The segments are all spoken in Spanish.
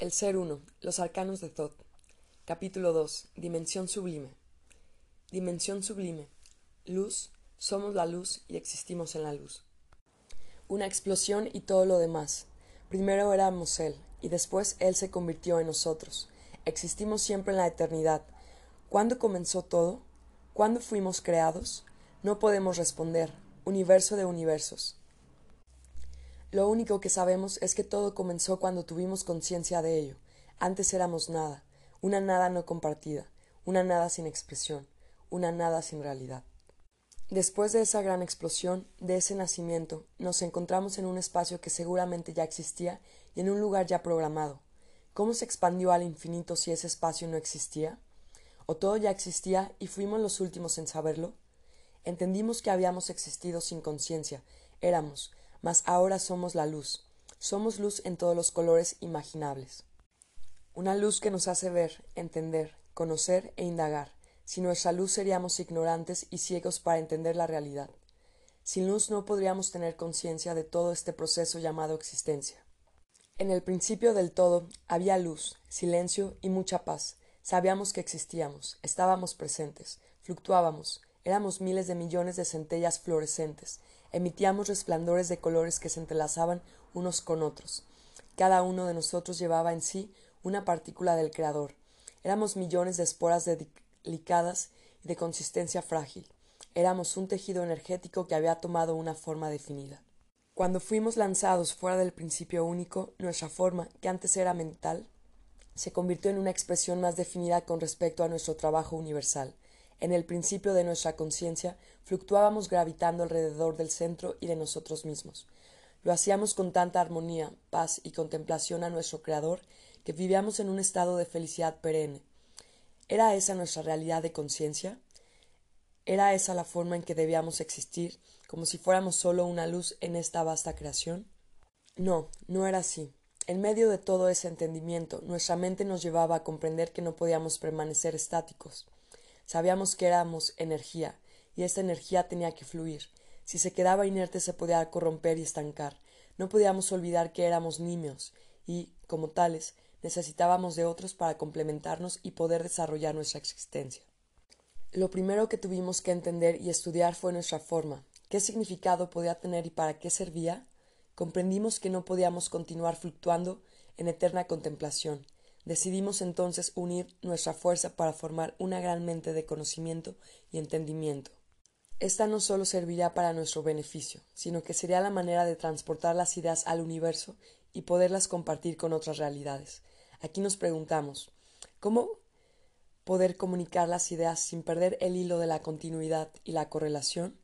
El Ser Uno, Los Arcanos de Thoth. Capítulo 2. Dimensión sublime. Dimensión sublime. Luz, somos la luz y existimos en la luz. Una explosión y todo lo demás. Primero éramos Él, y después Él se convirtió en nosotros. Existimos siempre en la eternidad. ¿Cuándo comenzó todo? ¿Cuándo fuimos creados? No podemos responder. Universo de universos. Lo único que sabemos es que todo comenzó cuando tuvimos conciencia de ello. Antes éramos nada, una nada no compartida, una nada sin expresión, una nada sin realidad. Después de esa gran explosión, de ese nacimiento, nos encontramos en un espacio que seguramente ya existía y en un lugar ya programado. ¿Cómo se expandió al infinito si ese espacio no existía? ¿O todo ya existía y fuimos los últimos en saberlo? Entendimos que habíamos existido sin conciencia, éramos, mas ahora somos la luz. Somos luz en todos los colores imaginables. Una luz que nos hace ver, entender, conocer e indagar. Sin nuestra luz seríamos ignorantes y ciegos para entender la realidad. Sin luz no podríamos tener conciencia de todo este proceso llamado existencia. En el principio del todo había luz, silencio y mucha paz. Sabíamos que existíamos, estábamos presentes, fluctuábamos, éramos miles de millones de centellas fluorescentes, emitíamos resplandores de colores que se entrelazaban unos con otros. Cada uno de nosotros llevaba en sí una partícula del Creador. Éramos millones de esporas delicadas y de consistencia frágil. Éramos un tejido energético que había tomado una forma definida. Cuando fuimos lanzados fuera del principio único, nuestra forma, que antes era mental, se convirtió en una expresión más definida con respecto a nuestro trabajo universal. En el principio de nuestra conciencia fluctuábamos gravitando alrededor del centro y de nosotros mismos. Lo hacíamos con tanta armonía, paz y contemplación a nuestro Creador que vivíamos en un estado de felicidad perenne. ¿Era esa nuestra realidad de conciencia? ¿Era esa la forma en que debíamos existir, como si fuéramos solo una luz en esta vasta creación? No, no era así. En medio de todo ese entendimiento, nuestra mente nos llevaba a comprender que no podíamos permanecer estáticos. Sabíamos que éramos energía, y esta energía tenía que fluir. Si se quedaba inerte se podía corromper y estancar. No podíamos olvidar que éramos niños, y, como tales, necesitábamos de otros para complementarnos y poder desarrollar nuestra existencia. Lo primero que tuvimos que entender y estudiar fue nuestra forma, qué significado podía tener y para qué servía. Comprendimos que no podíamos continuar fluctuando en eterna contemplación, Decidimos entonces unir nuestra fuerza para formar una gran mente de conocimiento y entendimiento. Esta no solo serviría para nuestro beneficio, sino que sería la manera de transportar las ideas al universo y poderlas compartir con otras realidades. Aquí nos preguntamos ¿cómo poder comunicar las ideas sin perder el hilo de la continuidad y la correlación?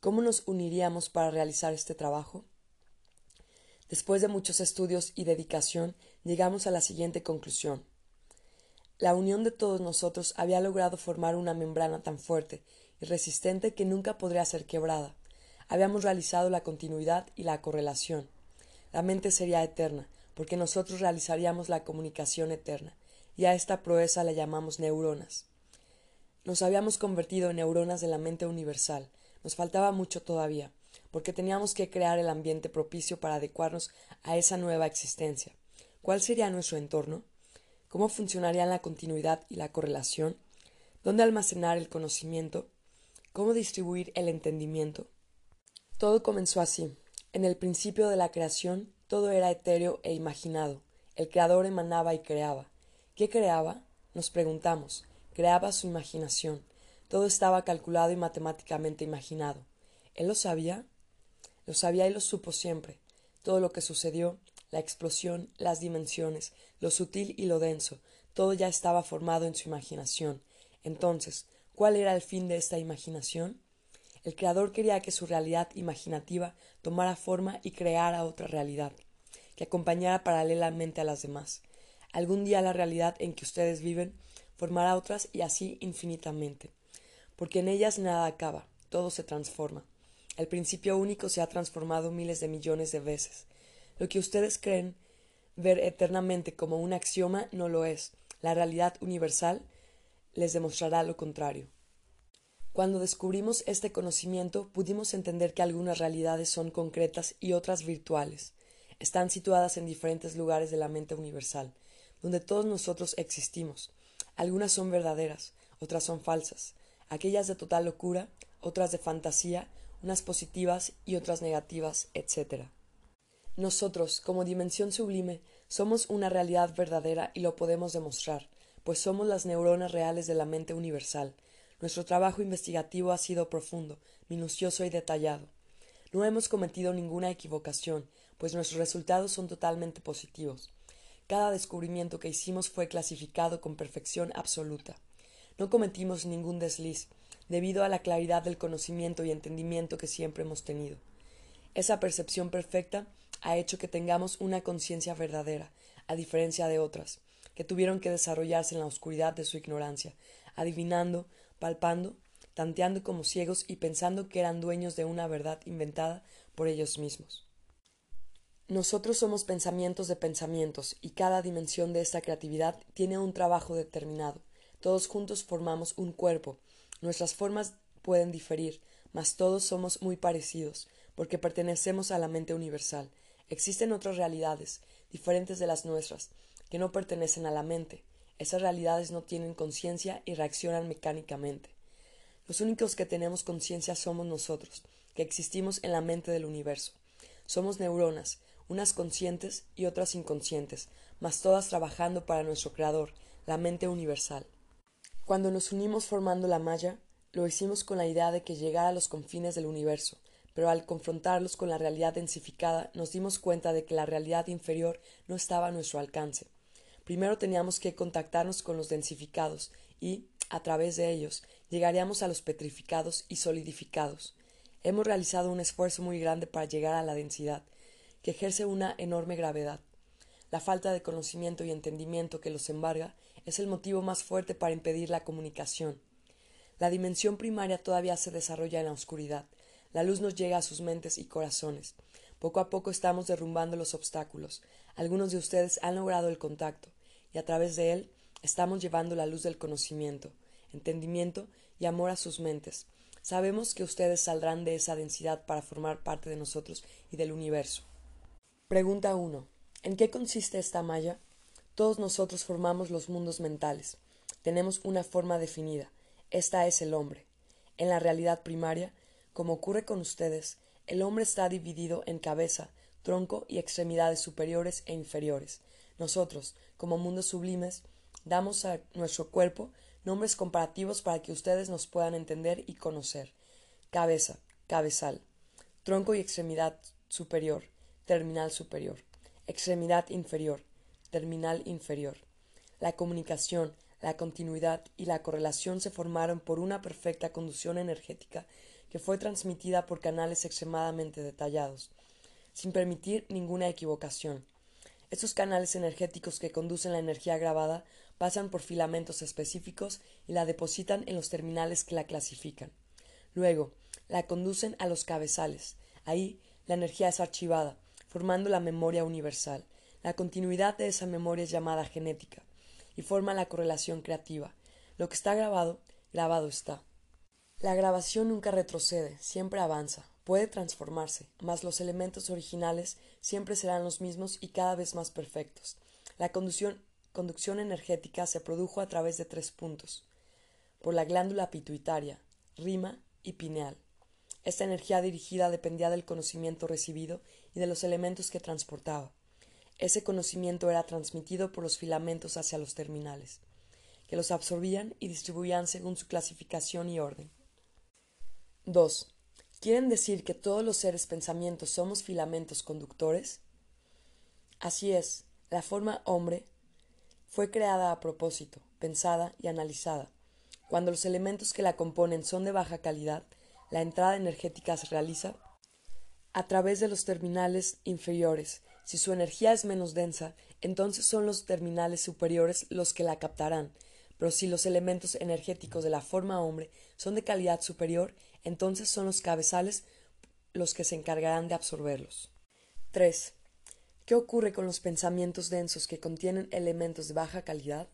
¿Cómo nos uniríamos para realizar este trabajo? Después de muchos estudios y dedicación, llegamos a la siguiente conclusión. La unión de todos nosotros había logrado formar una membrana tan fuerte y resistente que nunca podría ser quebrada. Habíamos realizado la continuidad y la correlación. La mente sería eterna, porque nosotros realizaríamos la comunicación eterna, y a esta proeza la llamamos neuronas. Nos habíamos convertido en neuronas de la mente universal. Nos faltaba mucho todavía porque teníamos que crear el ambiente propicio para adecuarnos a esa nueva existencia. ¿Cuál sería nuestro entorno? ¿Cómo funcionarían la continuidad y la correlación? ¿Dónde almacenar el conocimiento? ¿Cómo distribuir el entendimiento? Todo comenzó así. En el principio de la creación, todo era etéreo e imaginado. El creador emanaba y creaba. ¿Qué creaba? Nos preguntamos. Creaba su imaginación. Todo estaba calculado y matemáticamente imaginado. ¿Él lo sabía? Lo sabía y lo supo siempre. Todo lo que sucedió, la explosión, las dimensiones, lo sutil y lo denso, todo ya estaba formado en su imaginación. Entonces, ¿cuál era el fin de esta imaginación? El Creador quería que su realidad imaginativa tomara forma y creara otra realidad, que acompañara paralelamente a las demás. Algún día la realidad en que ustedes viven formará otras y así infinitamente, porque en ellas nada acaba, todo se transforma. El principio único se ha transformado miles de millones de veces. Lo que ustedes creen ver eternamente como un axioma no lo es. La realidad universal les demostrará lo contrario. Cuando descubrimos este conocimiento pudimos entender que algunas realidades son concretas y otras virtuales. están situadas en diferentes lugares de la mente universal, donde todos nosotros existimos. Algunas son verdaderas, otras son falsas, aquellas de total locura, otras de fantasía, unas positivas y otras negativas, etc. Nosotros, como dimensión sublime, somos una realidad verdadera y lo podemos demostrar, pues somos las neuronas reales de la mente universal. Nuestro trabajo investigativo ha sido profundo, minucioso y detallado. No hemos cometido ninguna equivocación, pues nuestros resultados son totalmente positivos. Cada descubrimiento que hicimos fue clasificado con perfección absoluta. No cometimos ningún desliz, debido a la claridad del conocimiento y entendimiento que siempre hemos tenido. Esa percepción perfecta ha hecho que tengamos una conciencia verdadera, a diferencia de otras, que tuvieron que desarrollarse en la oscuridad de su ignorancia, adivinando, palpando, tanteando como ciegos y pensando que eran dueños de una verdad inventada por ellos mismos. Nosotros somos pensamientos de pensamientos y cada dimensión de esta creatividad tiene un trabajo determinado. Todos juntos formamos un cuerpo. Nuestras formas pueden diferir, mas todos somos muy parecidos, porque pertenecemos a la mente universal. Existen otras realidades, diferentes de las nuestras, que no pertenecen a la mente. Esas realidades no tienen conciencia y reaccionan mecánicamente. Los únicos que tenemos conciencia somos nosotros, que existimos en la mente del universo. Somos neuronas, unas conscientes y otras inconscientes, mas todas trabajando para nuestro Creador, la mente universal. Cuando nos unimos formando la malla, lo hicimos con la idea de que llegara a los confines del universo, pero al confrontarlos con la realidad densificada nos dimos cuenta de que la realidad inferior no estaba a nuestro alcance. Primero teníamos que contactarnos con los densificados y, a través de ellos, llegaríamos a los petrificados y solidificados. Hemos realizado un esfuerzo muy grande para llegar a la densidad, que ejerce una enorme gravedad. La falta de conocimiento y entendimiento que los embarga es el motivo más fuerte para impedir la comunicación. La dimensión primaria todavía se desarrolla en la oscuridad, la luz nos llega a sus mentes y corazones. Poco a poco estamos derrumbando los obstáculos. Algunos de ustedes han logrado el contacto, y a través de él estamos llevando la luz del conocimiento, entendimiento y amor a sus mentes. Sabemos que ustedes saldrán de esa densidad para formar parte de nosotros y del universo. Pregunta 1. ¿En qué consiste esta malla? Todos nosotros formamos los mundos mentales. Tenemos una forma definida. Esta es el hombre. En la realidad primaria, como ocurre con ustedes, el hombre está dividido en cabeza, tronco y extremidades superiores e inferiores. Nosotros, como mundos sublimes, damos a nuestro cuerpo nombres comparativos para que ustedes nos puedan entender y conocer. Cabeza, cabezal. Tronco y extremidad superior, terminal superior. Extremidad inferior, terminal inferior. La comunicación, la continuidad y la correlación se formaron por una perfecta conducción energética que fue transmitida por canales extremadamente detallados, sin permitir ninguna equivocación. Estos canales energéticos que conducen la energía grabada pasan por filamentos específicos y la depositan en los terminales que la clasifican. Luego, la conducen a los cabezales. Ahí, la energía es archivada, formando la memoria universal. La continuidad de esa memoria es llamada genética y forma la correlación creativa. Lo que está grabado, grabado está. La grabación nunca retrocede, siempre avanza, puede transformarse, mas los elementos originales siempre serán los mismos y cada vez más perfectos. La conducción, energética se produjo a través de tres puntos, por la glándula pituitaria, rima y pineal. Esta energía dirigida dependía del conocimiento recibido y de los elementos que transportaba. Ese conocimiento era transmitido por los filamentos hacia los terminales, que los absorbían y distribuían según su clasificación y orden. 2. ¿Quieren decir que todos los seres pensamientos somos filamentos conductores? Así es, la forma hombre fue creada a propósito, pensada y analizada. Cuando los elementos que la componen son de baja calidad, la entrada energética se realiza a través de los terminales inferiores. Si su energía es menos densa, entonces son los terminales superiores los que la captarán, pero si los elementos energéticos de la forma hombre son de calidad superior, entonces son los cabezales los que se encargarán de absorberlos. 3. ¿Qué ocurre con los pensamientos densos que contienen elementos de baja calidad?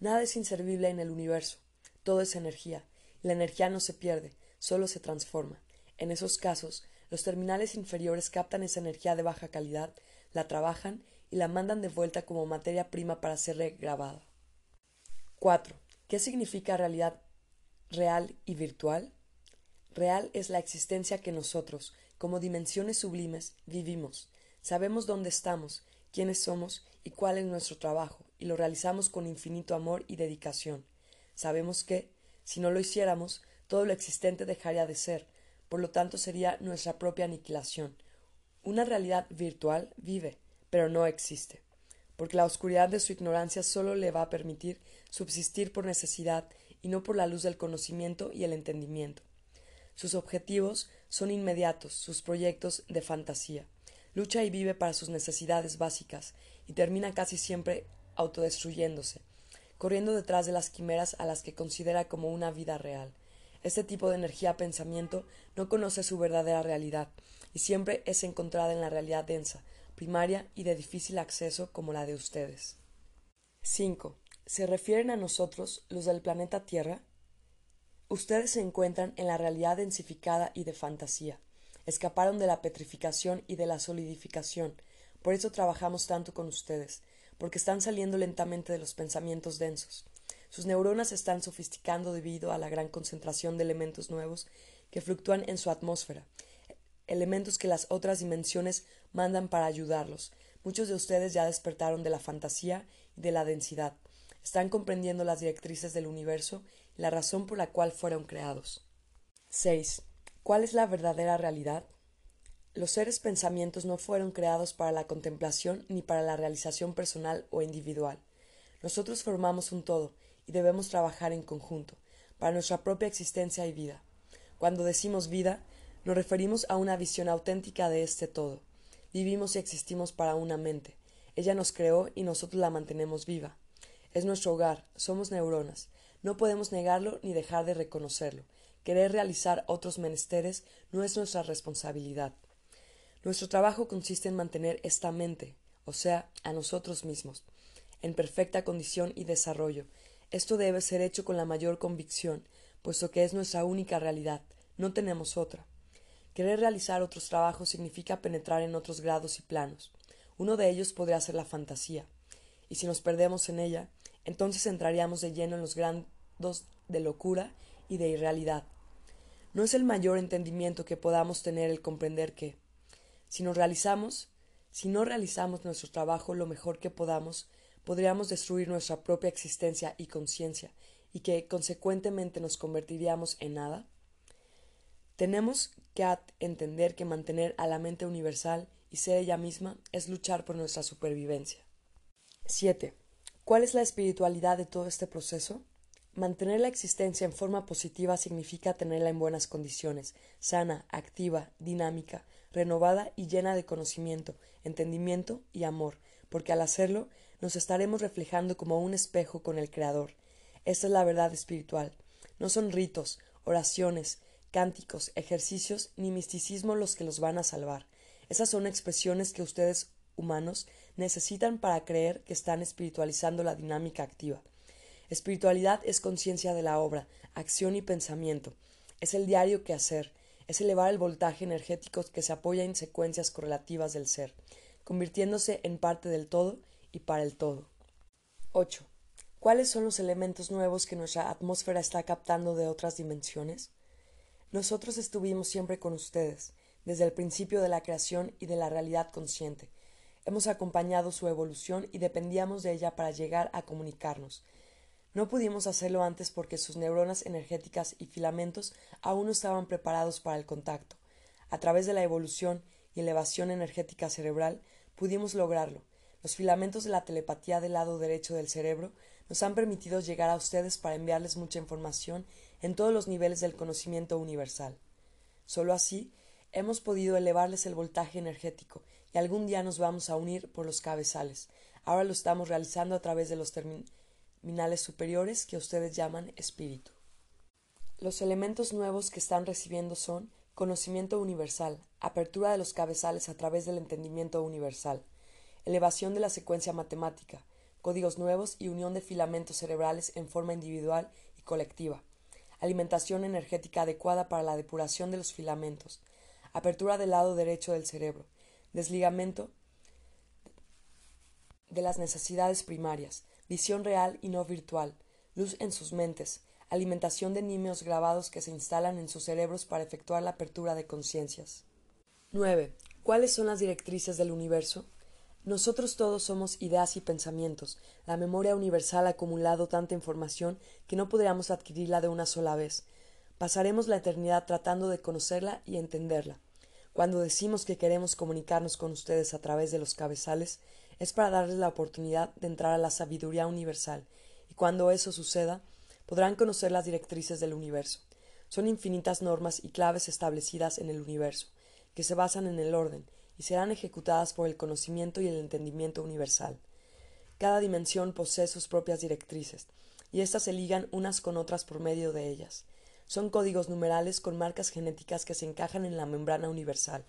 Nada es inservible en el universo, todo es energía, la energía no se pierde, solo se transforma. En esos casos, Los terminales inferiores captan esa energía de baja calidad, la trabajan y la mandan de vuelta como materia prima para ser regrabada. 4. ¿Qué significa realidad real y virtual? Real es la existencia que nosotros, como dimensiones sublimes, vivimos. Sabemos dónde estamos, quiénes somos y cuál es nuestro trabajo, y lo realizamos con infinito amor y dedicación. Sabemos que, si no lo hiciéramos, todo lo existente dejaría de ser, por lo tanto sería nuestra propia aniquilación. Una realidad virtual vive, pero no existe, porque la oscuridad de su ignorancia solo le va a permitir subsistir por necesidad y no por la luz del conocimiento y el entendimiento. Sus objetivos son inmediatos, sus proyectos de fantasía. Lucha y vive para sus necesidades básicas y termina casi siempre autodestruyéndose, corriendo detrás de las quimeras a las que considera como una vida real. Este tipo de energía pensamiento no conoce su verdadera realidad y siempre es encontrada en la realidad densa, primaria y de difícil acceso como la de ustedes. 5. ¿Se refieren a nosotros, los del planeta Tierra? Ustedes se encuentran en la realidad densificada y de fantasía. Escaparon de la petrificación y de la solidificación. Por eso trabajamos tanto con ustedes, porque están saliendo lentamente de los pensamientos densos. Sus neuronas se están sofisticando debido a la gran concentración de elementos nuevos que fluctúan en su atmósfera, elementos que las otras dimensiones mandan para ayudarlos. Muchos de ustedes ya despertaron de la fantasía y de la densidad. Están comprendiendo las directrices del universo la razón por la cual fueron creados. 6. ¿Cuál es la verdadera realidad? Los seres pensamientos no fueron creados para la contemplación ni para la realización personal o individual. Nosotros formamos un todo y debemos trabajar en conjunto, para nuestra propia existencia y vida. Cuando decimos vida, nos referimos a una visión auténtica de este todo. Vivimos y existimos para una mente. Ella nos creó y nosotros la mantenemos viva. Es nuestro hogar, somos neuronas, no podemos negarlo ni dejar de reconocerlo. Querer realizar otros menesteres no es nuestra responsabilidad. Nuestro trabajo consiste en mantener esta mente, o sea, a nosotros mismos, en perfecta condición y desarrollo. Esto debe ser hecho con la mayor convicción, puesto que es nuestra única realidad, no tenemos otra. Querer realizar otros trabajos significa penetrar en otros grados y planos. Uno de ellos podría ser la fantasía, y si nos perdemos en ella, entonces entraríamos de lleno en los, grandes de locura y de irrealidad. No es el mayor entendimiento que podamos tener el comprender que, si nos realizamos, si no realizamos nuestro trabajo lo mejor que podamos, podríamos destruir nuestra propia existencia y conciencia, y que consecuentemente nos convertiríamos en nada? Tenemos que entender que mantener a la mente universal y ser ella misma es luchar por nuestra supervivencia. 7. ¿Cuál es la espiritualidad de todo este proceso? Mantener la existencia en forma positiva significa tenerla en buenas condiciones, sana, activa, dinámica, renovada y llena de conocimiento, entendimiento y amor, porque al hacerlo nos estaremos reflejando como un espejo con el Creador. Esta es la verdad espiritual. No son ritos, oraciones, cánticos, ejercicios ni misticismo los que los van a salvar. Esas son expresiones que ustedes humanos necesitan para creer que están espiritualizando la dinámica activa. Espiritualidad es conciencia de la obra, acción y pensamiento. Es el diario que hacer, es elevar el voltaje energético que se apoya en secuencias correlativas del ser, convirtiéndose en parte del todo y para el todo. 8. ¿Cuáles son los elementos nuevos que nuestra atmósfera está captando de otras dimensiones? Nosotros estuvimos siempre con ustedes, desde el principio de la creación y de la realidad consciente. Hemos acompañado su evolución y dependíamos de ella para llegar a comunicarnos, no pudimos hacerlo antes porque sus neuronas energéticas y filamentos aún no estaban preparados para el contacto. A través de la evolución y elevación energética cerebral pudimos lograrlo. Los filamentos de la telepatía del lado derecho del cerebro nos han permitido llegar a ustedes para enviarles mucha información en todos los niveles del conocimiento universal. Solo así hemos podido elevarles el voltaje energético y algún día nos vamos a unir por los cabezales. Ahora lo estamos realizando a través de los minales superiores que ustedes llaman espíritu. Los elementos nuevos que están recibiendo son conocimiento universal, apertura de los cabezales a través del entendimiento universal, elevación de la secuencia matemática, códigos nuevos y unión de filamentos cerebrales en forma individual y colectiva, alimentación energética adecuada para la depuración de los filamentos, apertura del lado derecho del cerebro, desligamiento de las necesidades primarias, visión real y no virtual, luz en sus mentes, alimentación de nimios grabados que se instalan en sus cerebros para efectuar la apertura de conciencias. 9. ¿Cuáles son las directrices del universo? Nosotros todos somos ideas y pensamientos. La memoria universal ha acumulado tanta información que no podríamos adquirirla de una sola vez. Pasaremos la eternidad tratando de conocerla y entenderla. Cuando decimos que queremos comunicarnos con ustedes a través de los cabezales, es para darles la oportunidad de entrar a la sabiduría universal, y cuando eso suceda, podrán conocer las directrices del universo. Son infinitas normas y claves establecidas en el universo, que se basan en el orden, y serán ejecutadas por el conocimiento y el entendimiento universal. Cada dimensión posee sus propias directrices, y éstas se ligan unas con otras por medio de ellas. Son códigos numerales con marcas genéticas que se encajan en la membrana universal.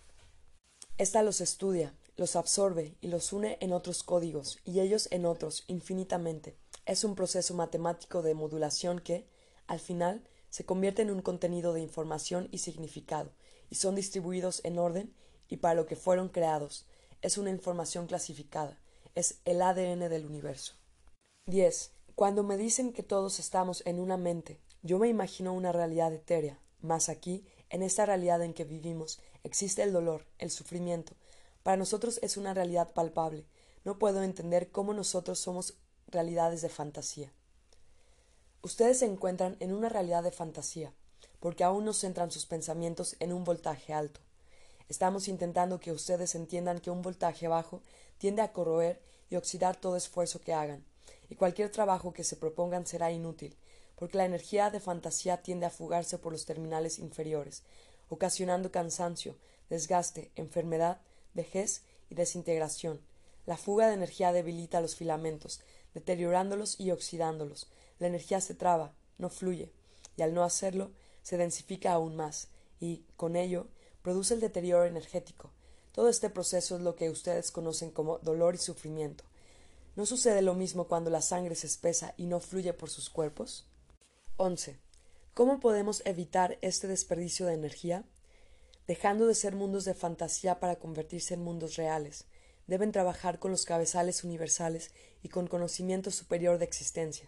Esta los estudia, los absorbe y los une en otros códigos, y ellos en otros, infinitamente. Es un proceso matemático de modulación que, al final, se convierte en un contenido de información y significado, y son distribuidos en orden y para lo que fueron creados. Es una información clasificada, es el ADN del universo. 10. Cuando me dicen que todos estamos en una mente, yo me imagino una realidad etérea, mas aquí, en esta realidad en que vivimos, existe el dolor, el sufrimiento. Para nosotros es una realidad palpable. No puedo entender cómo nosotros somos realidades de fantasía. Ustedes se encuentran en una realidad de fantasía, porque aún no centran sus pensamientos en un voltaje alto. Estamos intentando que ustedes entiendan que un voltaje bajo tiende a corroer y oxidar todo esfuerzo que hagan, y cualquier trabajo que se propongan será inútil, porque la energía de fantasía tiende a fugarse por los terminales inferiores, ocasionando cansancio, desgaste, enfermedad, vejez y desintegración. La fuga de energía debilita los filamentos, deteriorándolos y oxidándolos. La energía se traba, no fluye, y al no hacerlo, se densifica aún más, y, con ello, produce el deterioro energético. Todo este proceso es lo que ustedes conocen como dolor y sufrimiento. ¿No sucede lo mismo cuando la sangre se espesa y no fluye por sus cuerpos? 11. ¿Cómo podemos evitar este desperdicio de energía? Dejando de ser mundos de fantasía para convertirse en mundos reales. Deben trabajar con los cabezales universales y con conocimiento superior de existencia.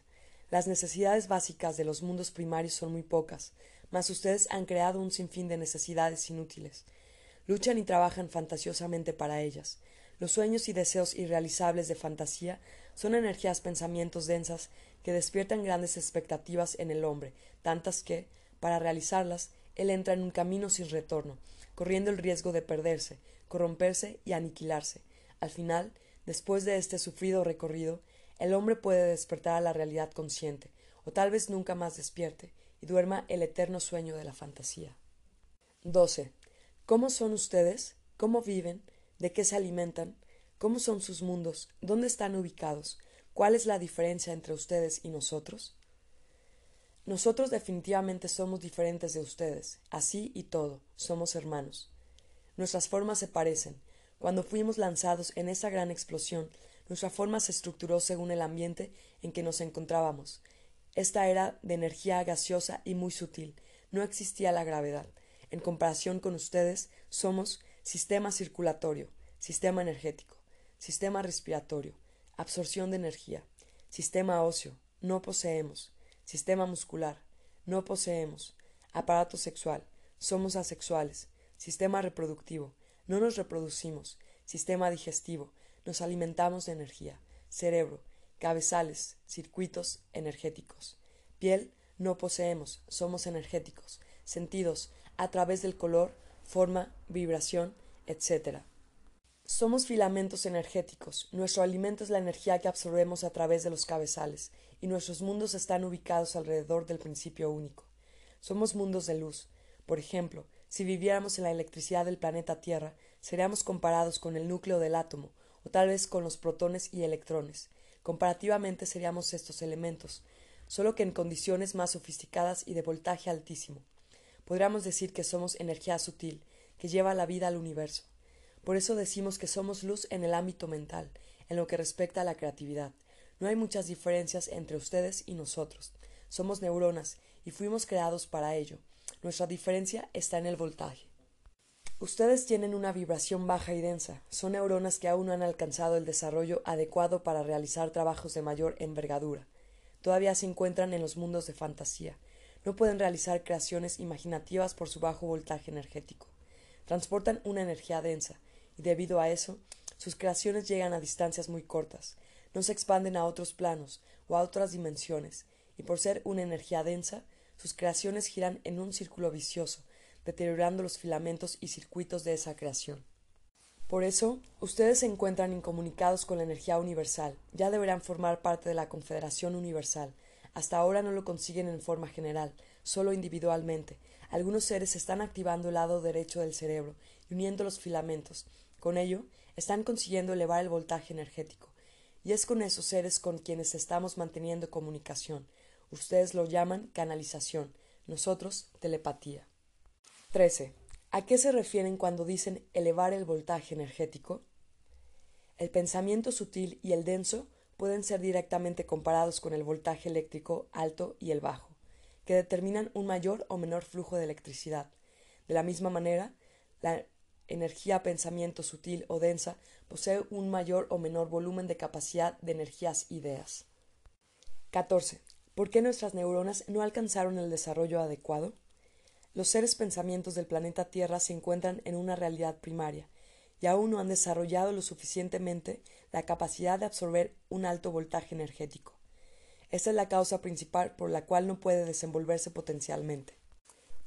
Las necesidades básicas de los mundos primarios son muy pocas, mas ustedes han creado un sinfín de necesidades inútiles. Luchan y trabajan fantasiosamente para ellas. Los sueños y deseos irrealizables de fantasía son energías pensamientos densas que despiertan grandes expectativas en el hombre, tantas que, para realizarlas, él entra en un camino sin retorno, corriendo el riesgo de perderse, corromperse y aniquilarse. Al final, después de este sufrido recorrido, el hombre puede despertar a la realidad consciente, o tal vez nunca más despierte, y duerma el eterno sueño de la fantasía. 12. ¿Cómo son ustedes? ¿Cómo viven? ¿De qué se alimentan? ¿Cómo son sus mundos? ¿Dónde están ubicados? ¿Cuál es la diferencia entre ustedes y nosotros? Nosotros definitivamente somos diferentes de ustedes, así y todo, somos hermanos. Nuestras formas se parecen. Cuando fuimos lanzados en esa gran explosión, nuestra forma se estructuró según el ambiente en que nos encontrábamos, esta era de energía gaseosa y muy sutil. No existía la gravedad. En comparación con ustedes, somos sistema circulatorio, sistema energético, sistema respiratorio, absorción de energía, sistema óseo, no poseemos, sistema muscular, no poseemos, aparato sexual, somos asexuales, sistema reproductivo, no nos reproducimos, sistema digestivo, nos alimentamos de energía, cerebro, cabezales, circuitos energéticos. Piel. No poseemos, somos energéticos, sentidos. A través del color, forma, vibración, etc. Somos filamentos energéticos, nuestro alimento es la energía que absorbemos a través de los cabezales, y nuestros mundos están ubicados alrededor del principio único. Somos mundos de luz. Por ejemplo, si viviéramos en la electricidad del planeta Tierra, seríamos comparados con el núcleo del átomo, o tal vez con los protones y electrones. Comparativamente seríamos estos elementos, solo que en condiciones más sofisticadas y de voltaje altísimo. Podríamos decir que somos energía sutil, que lleva la vida al universo. Por eso decimos que somos luz en el ámbito mental, en lo que respecta a la creatividad. No hay muchas diferencias entre ustedes y nosotros. Somos neuronas y fuimos creados para ello. Nuestra diferencia está en el voltaje. Ustedes tienen una vibración baja y densa, son neuronas que aún no han alcanzado el desarrollo adecuado para realizar trabajos de mayor envergadura. Todavía se encuentran en los mundos de fantasía. No pueden realizar creaciones imaginativas por su bajo voltaje energético. Transportan una energía densa, y debido a eso, sus creaciones llegan a distancias muy cortas, no se expanden a otros planos o a otras dimensiones, y por ser una energía densa, sus creaciones giran en un círculo vicioso, deteriorando los filamentos y circuitos de esa creación. Por eso, ustedes se encuentran incomunicados con la energía universal, ya deberán formar parte de la Confederación Universal. Hasta ahora no lo consiguen en forma general, solo individualmente. Algunos seres están activando el lado derecho del cerebro y uniendo los filamentos. Con ello, están consiguiendo elevar el voltaje energético. Y es con esos seres con quienes estamos manteniendo comunicación. Ustedes lo llaman canalización, nosotros telepatía. 13. ¿A qué se refieren cuando dicen elevar el voltaje energético? El pensamiento sutil y el denso pueden ser directamente comparados con el voltaje eléctrico alto y el bajo, que determinan un mayor o menor flujo de electricidad. De la misma manera, la energía pensamiento sutil o densa posee un mayor o menor volumen de capacidad de energías ideas. 14. ¿Por qué nuestras neuronas no alcanzaron el desarrollo adecuado? Los seres pensamientos del planeta Tierra se encuentran en una realidad primaria y aún no han desarrollado lo suficientemente la capacidad de absorber un alto voltaje energético. Esta es la causa principal por la cual no puede desenvolverse potencialmente.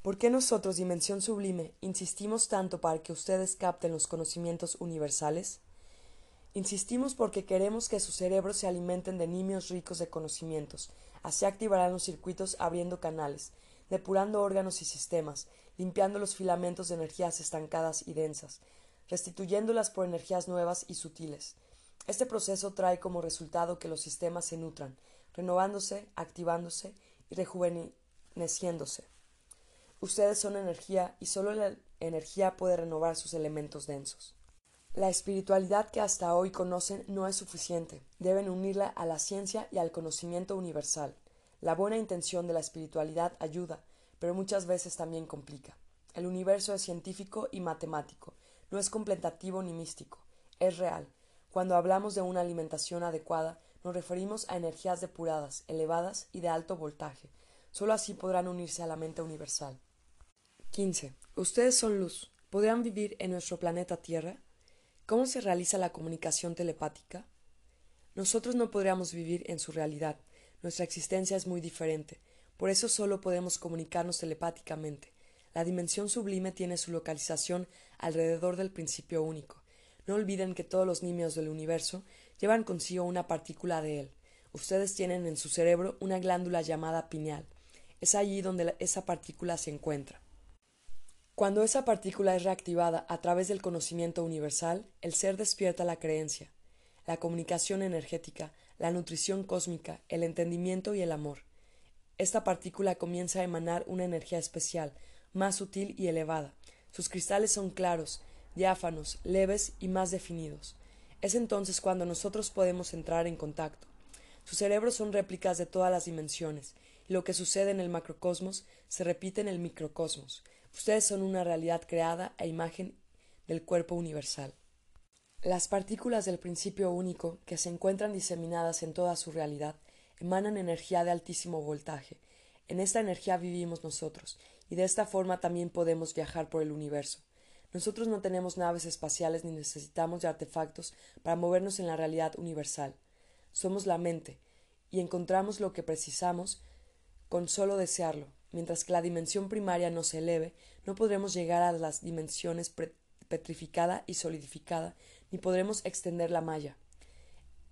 ¿Por qué nosotros, Dimensión Sublime, insistimos tanto para que ustedes capten los conocimientos universales? Insistimos porque queremos que sus cerebros se alimenten de nimios ricos de conocimientos, así activarán los circuitos abriendo canales, depurando órganos y sistemas, limpiando los filamentos de energías estancadas y densas, restituyéndolas por energías nuevas y sutiles. Este proceso trae como resultado que los sistemas se nutran, renovándose, activándose y rejuveneciéndose. Ustedes son energía y solo la energía puede renovar sus elementos densos. La espiritualidad que hasta hoy conocen no es suficiente. Deben unirla a la ciencia y al conocimiento universal. La buena intención de la espiritualidad ayuda, pero muchas veces también complica. El universo es científico y matemático, no es completativo ni místico, es real. Cuando hablamos de una alimentación adecuada, nos referimos a energías depuradas, elevadas y de alto voltaje. Solo así podrán unirse a la mente universal. 15. Ustedes son luz. ¿Podrán vivir en nuestro planeta Tierra? ¿Cómo se realiza la comunicación telepática? Nosotros no podríamos vivir en su realidad, nuestra existencia es muy diferente, por eso solo podemos comunicarnos telepáticamente. La dimensión sublime tiene su localización alrededor del principio único. No olviden que todos los nimios del universo llevan consigo una partícula de él. Ustedes tienen en su cerebro una glándula llamada pineal. Es allí donde esa partícula se encuentra. Cuando esa partícula es reactivada a través del conocimiento universal, el ser despierta la creencia, la comunicación energética, la nutrición cósmica, el entendimiento y el amor. Esta partícula comienza a emanar una energía especial, más sutil y elevada. Sus cristales son claros, diáfanos, leves y más definidos. Es entonces cuando nosotros podemos entrar en contacto. Sus cerebros son réplicas de todas las dimensiones, y lo que sucede en el macrocosmos se repite en el microcosmos. Ustedes son una realidad creada a imagen del cuerpo universal. Las partículas del principio único, que se encuentran diseminadas en toda su realidad, emanan energía de altísimo voltaje. En esta energía vivimos nosotros, y de esta forma también podemos viajar por el universo. Nosotros no tenemos naves espaciales ni necesitamos de artefactos para movernos en la realidad universal. Somos la mente, y encontramos lo que precisamos con solo desearlo. Mientras que la dimensión primaria no se eleve, no podremos llegar a las dimensiones petrificada y solidificada ni podremos extender la malla.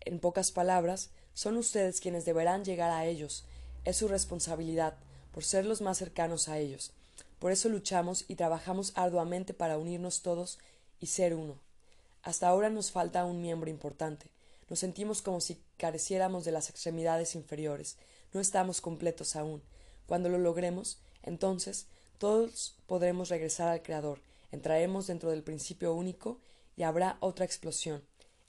En pocas palabras, son ustedes quienes deberán llegar a ellos. Es su responsabilidad, por ser los más cercanos a ellos. Por eso luchamos y trabajamos arduamente para unirnos todos y ser uno. Hasta ahora nos falta un miembro importante. Nos sentimos como si careciéramos de las extremidades inferiores. No estamos completos aún. Cuando lo logremos, entonces todos podremos regresar al Creador, entraremos dentro del principio único y habrá otra explosión.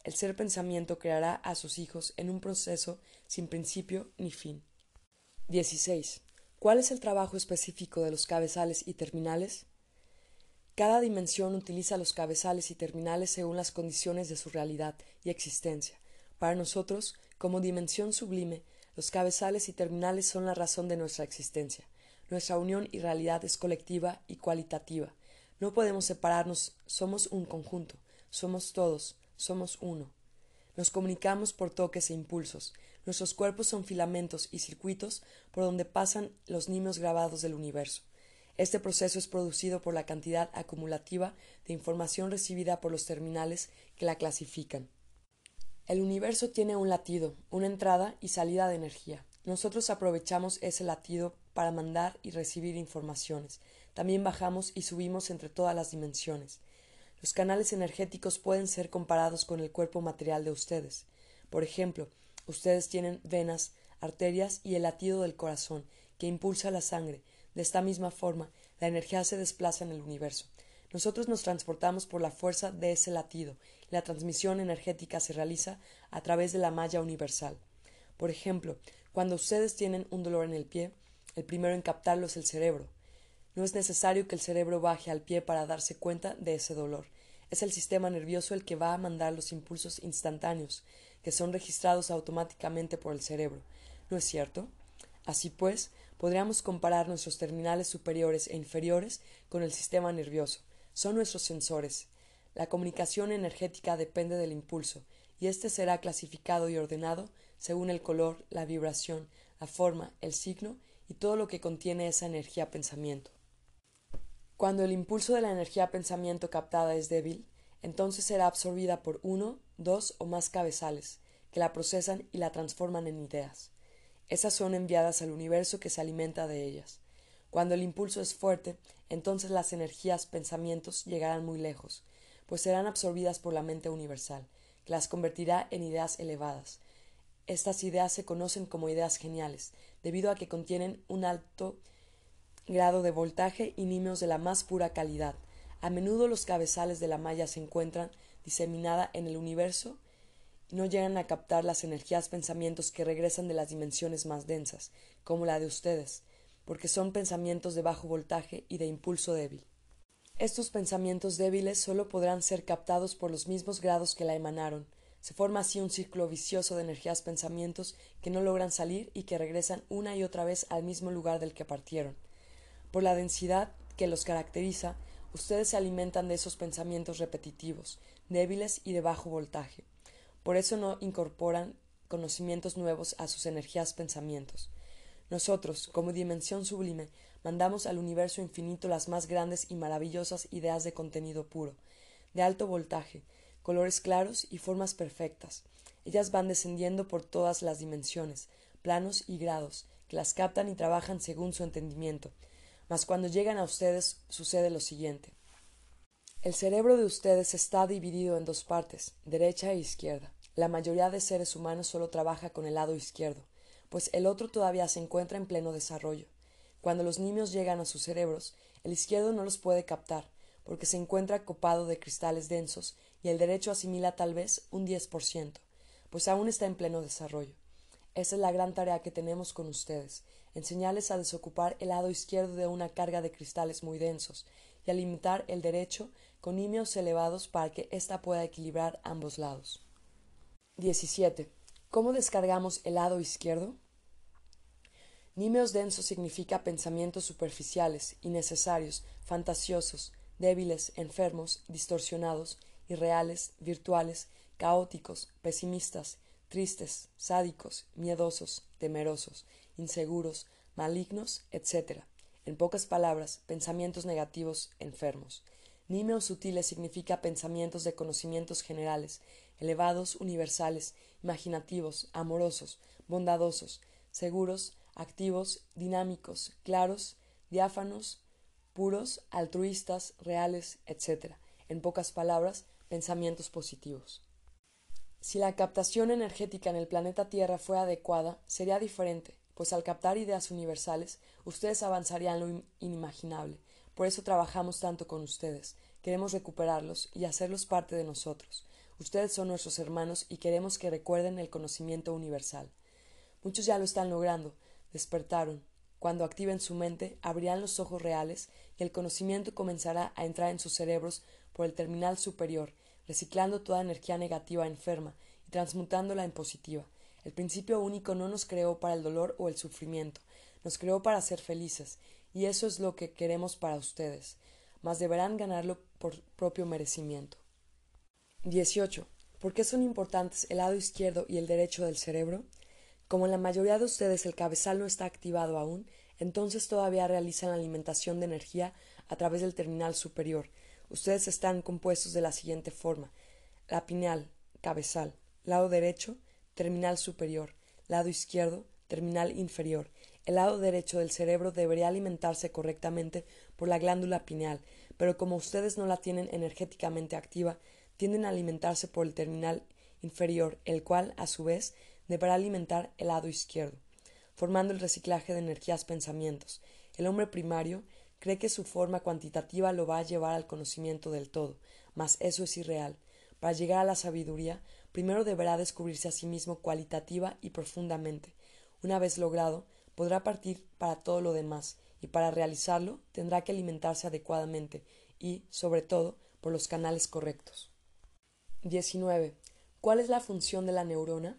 El ser pensamiento creará a sus hijos en un proceso sin principio ni fin. 16. ¿Cuál es el trabajo específico de los cabezales y terminales? Cada dimensión utiliza los cabezales y terminales según las condiciones de su realidad y existencia. Para nosotros, como dimensión sublime, los cabezales y terminales son la razón de nuestra existencia. Nuestra unión y realidad es colectiva y cualitativa. No podemos separarnos, somos un conjunto, somos todos, somos uno. Nos comunicamos por toques e impulsos. Nuestros cuerpos son filamentos y circuitos por donde pasan los nimios grabados del universo. Este proceso es producido por la cantidad acumulativa de información recibida por los terminales que la clasifican. El universo tiene un latido, una entrada y salida de energía. Nosotros aprovechamos ese latido para mandar y recibir informaciones. También bajamos y subimos entre todas las dimensiones. Los canales energéticos pueden ser comparados con el cuerpo material de ustedes. Por ejemplo, ustedes tienen venas, arterias y el latido del corazón, que impulsa la sangre. De esta misma forma, la energía se desplaza en el universo. Nosotros nos transportamos por la fuerza de ese latido, la transmisión energética se realiza a través de la malla universal. Por ejemplo, cuando ustedes tienen un dolor en el pie, el primero en captarlo es el cerebro. No es necesario que el cerebro baje al pie para darse cuenta de ese dolor. Es el sistema nervioso el que va a mandar los impulsos instantáneos, que son registrados automáticamente por el cerebro. ¿No es cierto? Así pues, podríamos comparar nuestros terminales superiores e inferiores con el sistema nervioso. Son nuestros sensores. La comunicación energética depende del impulso, y éste será clasificado y ordenado según el color, la vibración, la forma, el signo y todo lo que contiene esa energía pensamiento. Cuando el impulso de la energía pensamiento captada es débil, entonces será absorbida por uno, dos o más cabezales, que la procesan y la transforman en ideas. Esas son enviadas al universo que se alimenta de ellas. Cuando el impulso es fuerte, entonces las energías pensamientos llegarán muy lejos, pues serán absorbidas por la mente universal, que las convertirá en ideas elevadas. Estas ideas se conocen como ideas geniales, debido a que contienen un alto grado de voltaje y nimios de la más pura calidad. A menudo los cabezales de la malla se encuentran diseminada en el universo y no llegan a captar las energías pensamientos que regresan de las dimensiones más densas, como la de ustedes, porque son pensamientos de bajo voltaje y de impulso débil. Estos pensamientos débiles solo podrán ser captados por los mismos grados que la emanaron, se forma así un círculo vicioso de energías pensamientos que no logran salir y que regresan una y otra vez al mismo lugar del que partieron. Por la densidad que los caracteriza, ustedes se alimentan de esos pensamientos repetitivos, débiles y de bajo voltaje. Por eso no incorporan conocimientos nuevos a sus energías pensamientos. Nosotros, como dimensión sublime, mandamos al universo infinito las más grandes y maravillosas ideas de contenido puro, de alto voltaje, colores claros y formas perfectas. Ellas van descendiendo por todas las dimensiones, planos y grados, que las captan y trabajan según su entendimiento. Mas cuando llegan a ustedes sucede lo siguiente. El cerebro de ustedes está dividido en dos partes, derecha e izquierda. La mayoría de seres humanos solo trabaja con el lado izquierdo, pues el otro todavía se encuentra en pleno desarrollo. Cuando los niños llegan a sus cerebros, el izquierdo no los puede captar, porque se encuentra copado de cristales densos y el derecho asimila tal vez un diez por ciento, pues aún está en pleno desarrollo. Esa es la gran tarea que tenemos con ustedes, enseñarles a desocupar el lado izquierdo de una carga de cristales muy densos y a limitar el derecho con nimios elevados para que ésta pueda equilibrar ambos lados. 17. ¿Cómo descargamos el lado izquierdo? Nimios densos significa pensamientos superficiales, innecesarios, fantasiosos, débiles, enfermos, distorsionados, irreales, virtuales, caóticos, pesimistas, tristes, sádicos, miedosos, temerosos, inseguros, malignos, etc. En pocas palabras, pensamientos negativos enfermos. Nimeos sutiles significa pensamientos de conocimientos generales, elevados, universales, imaginativos, amorosos, bondadosos, seguros, activos, dinámicos, claros, diáfanos, puros, altruistas, reales, etc. En pocas palabras, pensamientos positivos. Si la captación energética en el planeta Tierra fuera adecuada, sería diferente, pues al captar ideas universales, ustedes avanzarían lo inimaginable. Por eso trabajamos tanto con ustedes. Queremos recuperarlos y hacerlos parte de nosotros. Ustedes son nuestros hermanos y queremos que recuerden el conocimiento universal. Muchos ya lo están logrando, despertaron, cuando activen su mente, abrirán los ojos reales y el conocimiento comenzará a entrar en sus cerebros por el terminal superior, reciclando toda energía negativa enferma y transmutándola en positiva. El principio único no nos creó para el dolor o el sufrimiento, nos creó para ser felices, y eso es lo que queremos para ustedes, mas deberán ganarlo por propio merecimiento. 18. ¿Por qué son importantes el lado izquierdo y el derecho del cerebro? Como en la mayoría de ustedes el cabezal no está activado aún, entonces todavía realizan la alimentación de energía a través del terminal superior. Ustedes están compuestos de la siguiente forma: la pineal, cabezal, lado derecho, terminal superior, lado izquierdo, terminal inferior. El lado derecho del cerebro debería alimentarse correctamente por la glándula pineal, pero como ustedes no la tienen energéticamente activa, tienden a alimentarse por el terminal inferior, el cual, a su vez, deberá alimentar el lado izquierdo, formando el reciclaje de energías pensamientos. El hombre primario cree que su forma cuantitativa lo va a llevar al conocimiento del todo, mas eso es irreal. Para llegar a la sabiduría, primero deberá descubrirse a sí mismo cualitativa y profundamente. Una vez logrado, podrá partir para todo lo demás, y para realizarlo tendrá que alimentarse adecuadamente y, sobre todo, por los canales correctos. 19. ¿Cuál es la función de la neurona?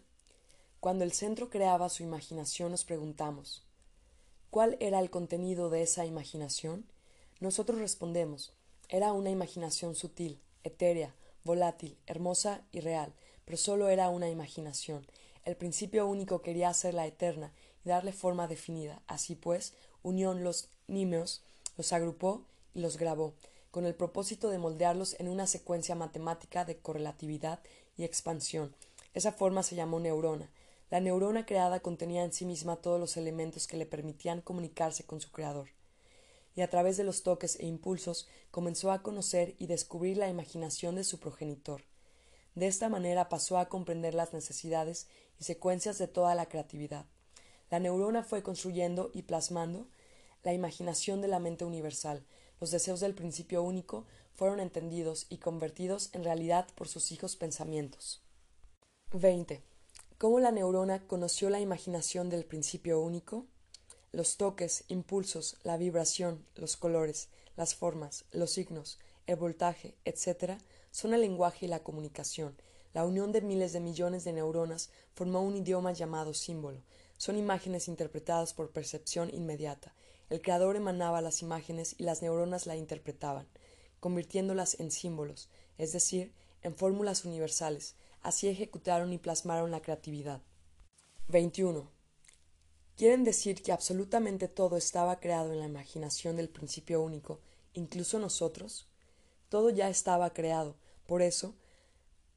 Cuando el centro creaba su imaginación nos preguntamos ¿Cuál era el contenido de esa imaginación? Nosotros respondemos era una imaginación sutil, etérea, volátil, hermosa y real, pero solo era una imaginación. El principio único quería hacerla eterna y darle forma definida. Así pues, unió los nímeos, los agrupó y los grabó, con el propósito de moldearlos en una secuencia matemática de correlatividad y expansión. Esa forma se llamó neurona, la neurona creada contenía en sí misma todos los elementos que le permitían comunicarse con su creador, y a través de los toques e impulsos comenzó a conocer y descubrir la imaginación de su progenitor. De esta manera pasó a comprender las necesidades y secuencias de toda la creatividad. La neurona fue construyendo y plasmando la imaginación de la mente universal. Los deseos del principio único fueron entendidos y convertidos en realidad por sus hijos pensamientos. 20 cómo la neurona conoció la imaginación del principio único, los toques, impulsos, la vibración, los colores, las formas, los signos, el voltaje, etc., son el lenguaje y la comunicación. La unión de miles de millones de neuronas formó un idioma llamado símbolo. Son imágenes interpretadas por percepción inmediata. El creador emanaba las imágenes y las neuronas la interpretaban, convirtiéndolas en símbolos, es decir, en fórmulas universales, Así ejecutaron y plasmaron la creatividad. 21. ¿Quieren decir que absolutamente todo estaba creado en la imaginación del principio único, incluso nosotros? Todo ya estaba creado, por eso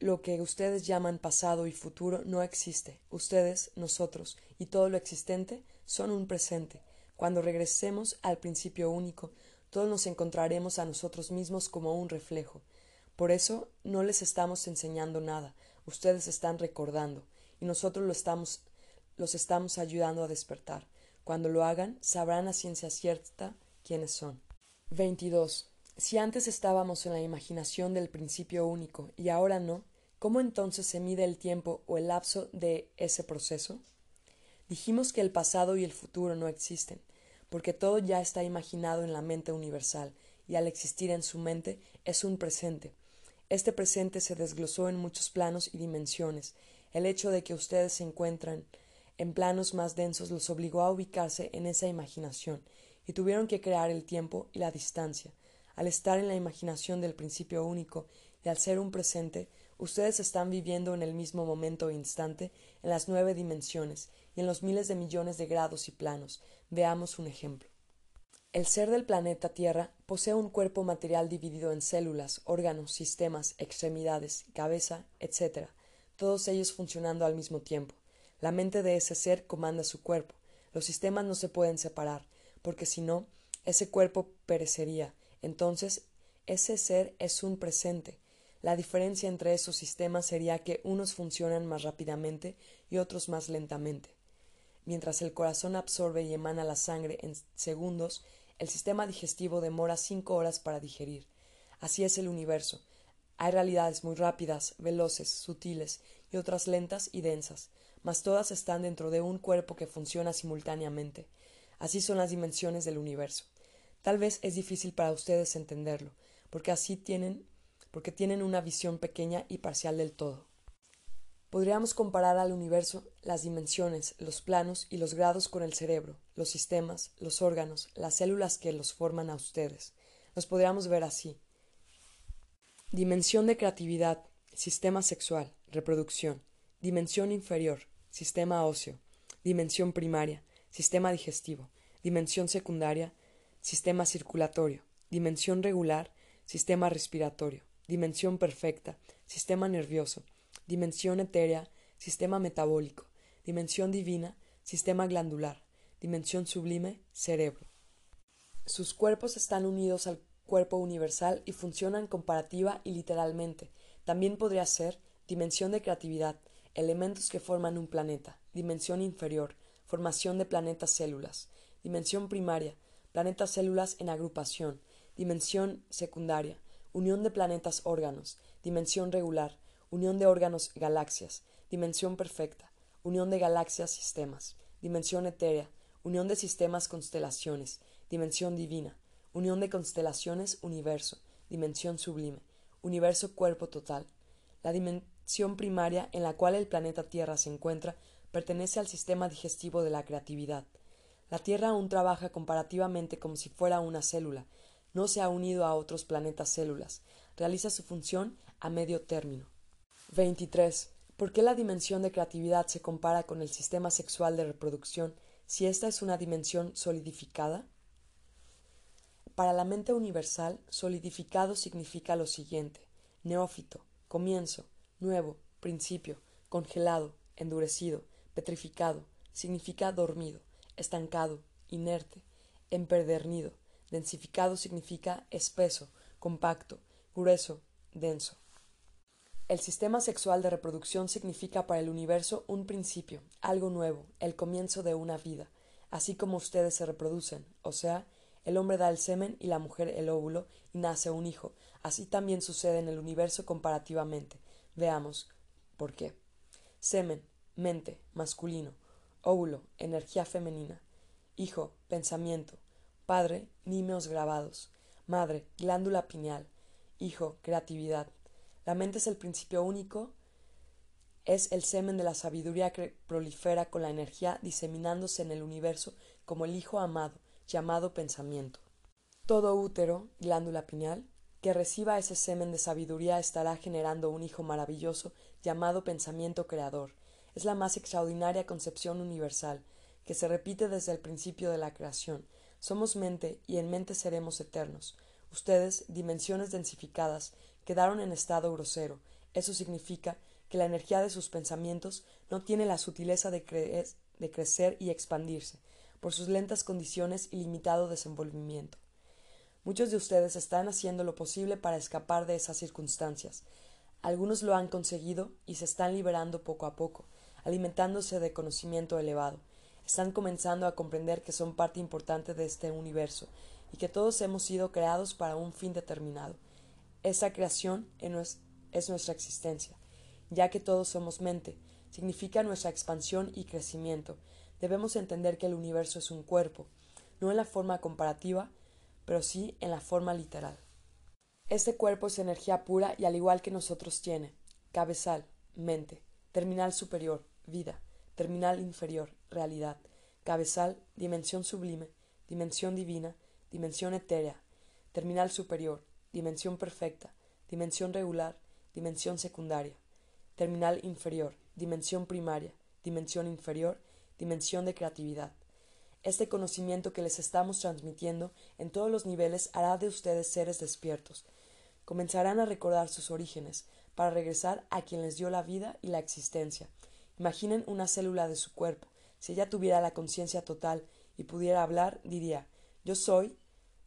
lo que ustedes llaman pasado y futuro no existe. Ustedes, nosotros y todo lo existente son un presente. Cuando regresemos al principio único, todos nos encontraremos a nosotros mismos como un reflejo. Por eso no les estamos enseñando nada, ustedes están recordando y nosotros los estamos ayudando a despertar. Cuando lo hagan, sabrán a ciencia cierta quiénes son. 22. Si antes estábamos en la imaginación del principio único y ahora no, ¿cómo entonces se mide el tiempo o el lapso de ese proceso? Dijimos que el pasado y el futuro no existen, porque todo ya está imaginado en la mente universal, y al existir en su mente es un presente, este presente se desglosó en muchos planos y dimensiones. El hecho de que ustedes se encuentran en planos más densos los obligó a ubicarse en esa imaginación, y tuvieron que crear el tiempo y la distancia. Al estar en la imaginación del principio único y al ser un presente, ustedes están viviendo en el mismo momento e instante en las nueve dimensiones y en los miles de millones de grados y planos. Veamos un ejemplo. El ser del planeta Tierra posee un cuerpo material dividido en células, órganos, sistemas, extremidades, cabeza, etc., todos ellos funcionando al mismo tiempo. La mente de ese ser comanda su cuerpo. Los sistemas no se pueden separar, porque si no, ese cuerpo perecería. Entonces, ese ser es un presente. La diferencia entre esos sistemas sería que unos funcionan más rápidamente y otros más lentamente. Mientras el corazón absorbe y emana la sangre en segundos, el sistema digestivo demora cinco horas para digerir. Así es el universo. Hay realidades muy rápidas, veloces, sutiles y otras lentas y densas, mas todas están dentro de un cuerpo que funciona simultáneamente. Así son las dimensiones del universo. Tal vez es difícil para ustedes entenderlo, porque así tienen, porque tienen una visión pequeña y parcial del todo. Podríamos comparar al universo las dimensiones, los planos y los grados con el cerebro, los sistemas, los órganos, las células que los forman a ustedes. Los podríamos ver así. Dimensión de creatividad, sistema sexual, reproducción. Dimensión inferior, sistema óseo. Dimensión primaria, sistema digestivo. Dimensión secundaria, sistema circulatorio. Dimensión regular, sistema respiratorio. Dimensión perfecta, sistema nervioso dimensión etérea, sistema metabólico, dimensión divina, sistema glandular, dimensión sublime, cerebro. Sus cuerpos están unidos al cuerpo universal y funcionan comparativa y literalmente. También podría ser dimensión de creatividad, elementos que forman un planeta, dimensión inferior, formación de planetas células, dimensión primaria, planetas células en agrupación, dimensión secundaria, unión de planetas órganos, dimensión regular, unión de órganos galaxias, dimensión perfecta, unión de galaxias sistemas, dimensión etérea, unión de sistemas constelaciones, dimensión divina, unión de constelaciones universo, dimensión sublime, universo cuerpo total. La dimensión primaria en la cual el planeta Tierra se encuentra pertenece al sistema digestivo de la creatividad. La Tierra aún trabaja comparativamente como si fuera una célula, no se ha unido a otros planetas células, realiza su función a medio término. 23. ¿Por qué la dimensión de creatividad se compara con el sistema sexual de reproducción si esta es una dimensión solidificada? Para la mente universal, solidificado significa lo siguiente: neófito, comienzo, nuevo, principio, congelado, endurecido, petrificado, significa dormido, estancado, inerte, empedernido, densificado significa espeso, compacto, grueso, denso. El sistema sexual de reproducción significa para el universo un principio, algo nuevo, el comienzo de una vida, así como ustedes se reproducen, o sea, el hombre da el semen y la mujer el óvulo y nace un hijo. Así también sucede en el universo comparativamente. Veamos por qué. Semen, mente, masculino. Óvulo, energía femenina. Hijo, pensamiento. Padre, nímeos grabados. Madre, glándula pineal. Hijo, creatividad. La mente es el principio único, es el semen de la sabiduría que prolifera con la energía diseminándose en el universo como el Hijo amado, llamado pensamiento. Todo útero, glándula pineal, que reciba ese semen de sabiduría estará generando un Hijo maravilloso llamado pensamiento creador. Es la más extraordinaria concepción universal, que se repite desde el principio de la creación. Somos mente y en mente seremos eternos. Ustedes, dimensiones densificadas, quedaron en estado grosero. Eso significa que la energía de sus pensamientos no tiene la sutileza de, de crecer y expandirse, por sus lentas condiciones y limitado desenvolvimiento. Muchos de ustedes están haciendo lo posible para escapar de esas circunstancias. Algunos lo han conseguido y se están liberando poco a poco, alimentándose de conocimiento elevado. Están comenzando a comprender que son parte importante de este universo y que todos hemos sido creados para un fin determinado. Esa creación es nuestra existencia, ya que todos somos mente, significa nuestra expansión y crecimiento. Debemos entender que el universo es un cuerpo, no en la forma comparativa, pero sí en la forma literal. Este cuerpo es energía pura y al igual que nosotros tiene cabezal, mente, terminal superior, vida, terminal inferior, realidad, cabezal, dimensión sublime, dimensión divina, dimensión etérea, terminal superior, dimensión perfecta, dimensión regular, dimensión secundaria, terminal inferior, dimensión primaria, dimensión inferior, dimensión de creatividad. Este conocimiento que les estamos transmitiendo en todos los niveles hará de ustedes seres despiertos. Comenzarán a recordar sus orígenes, para regresar a quien les dio la vida y la existencia. Imaginen una célula de su cuerpo. Si ella tuviera la conciencia total y pudiera hablar, diría Yo soy,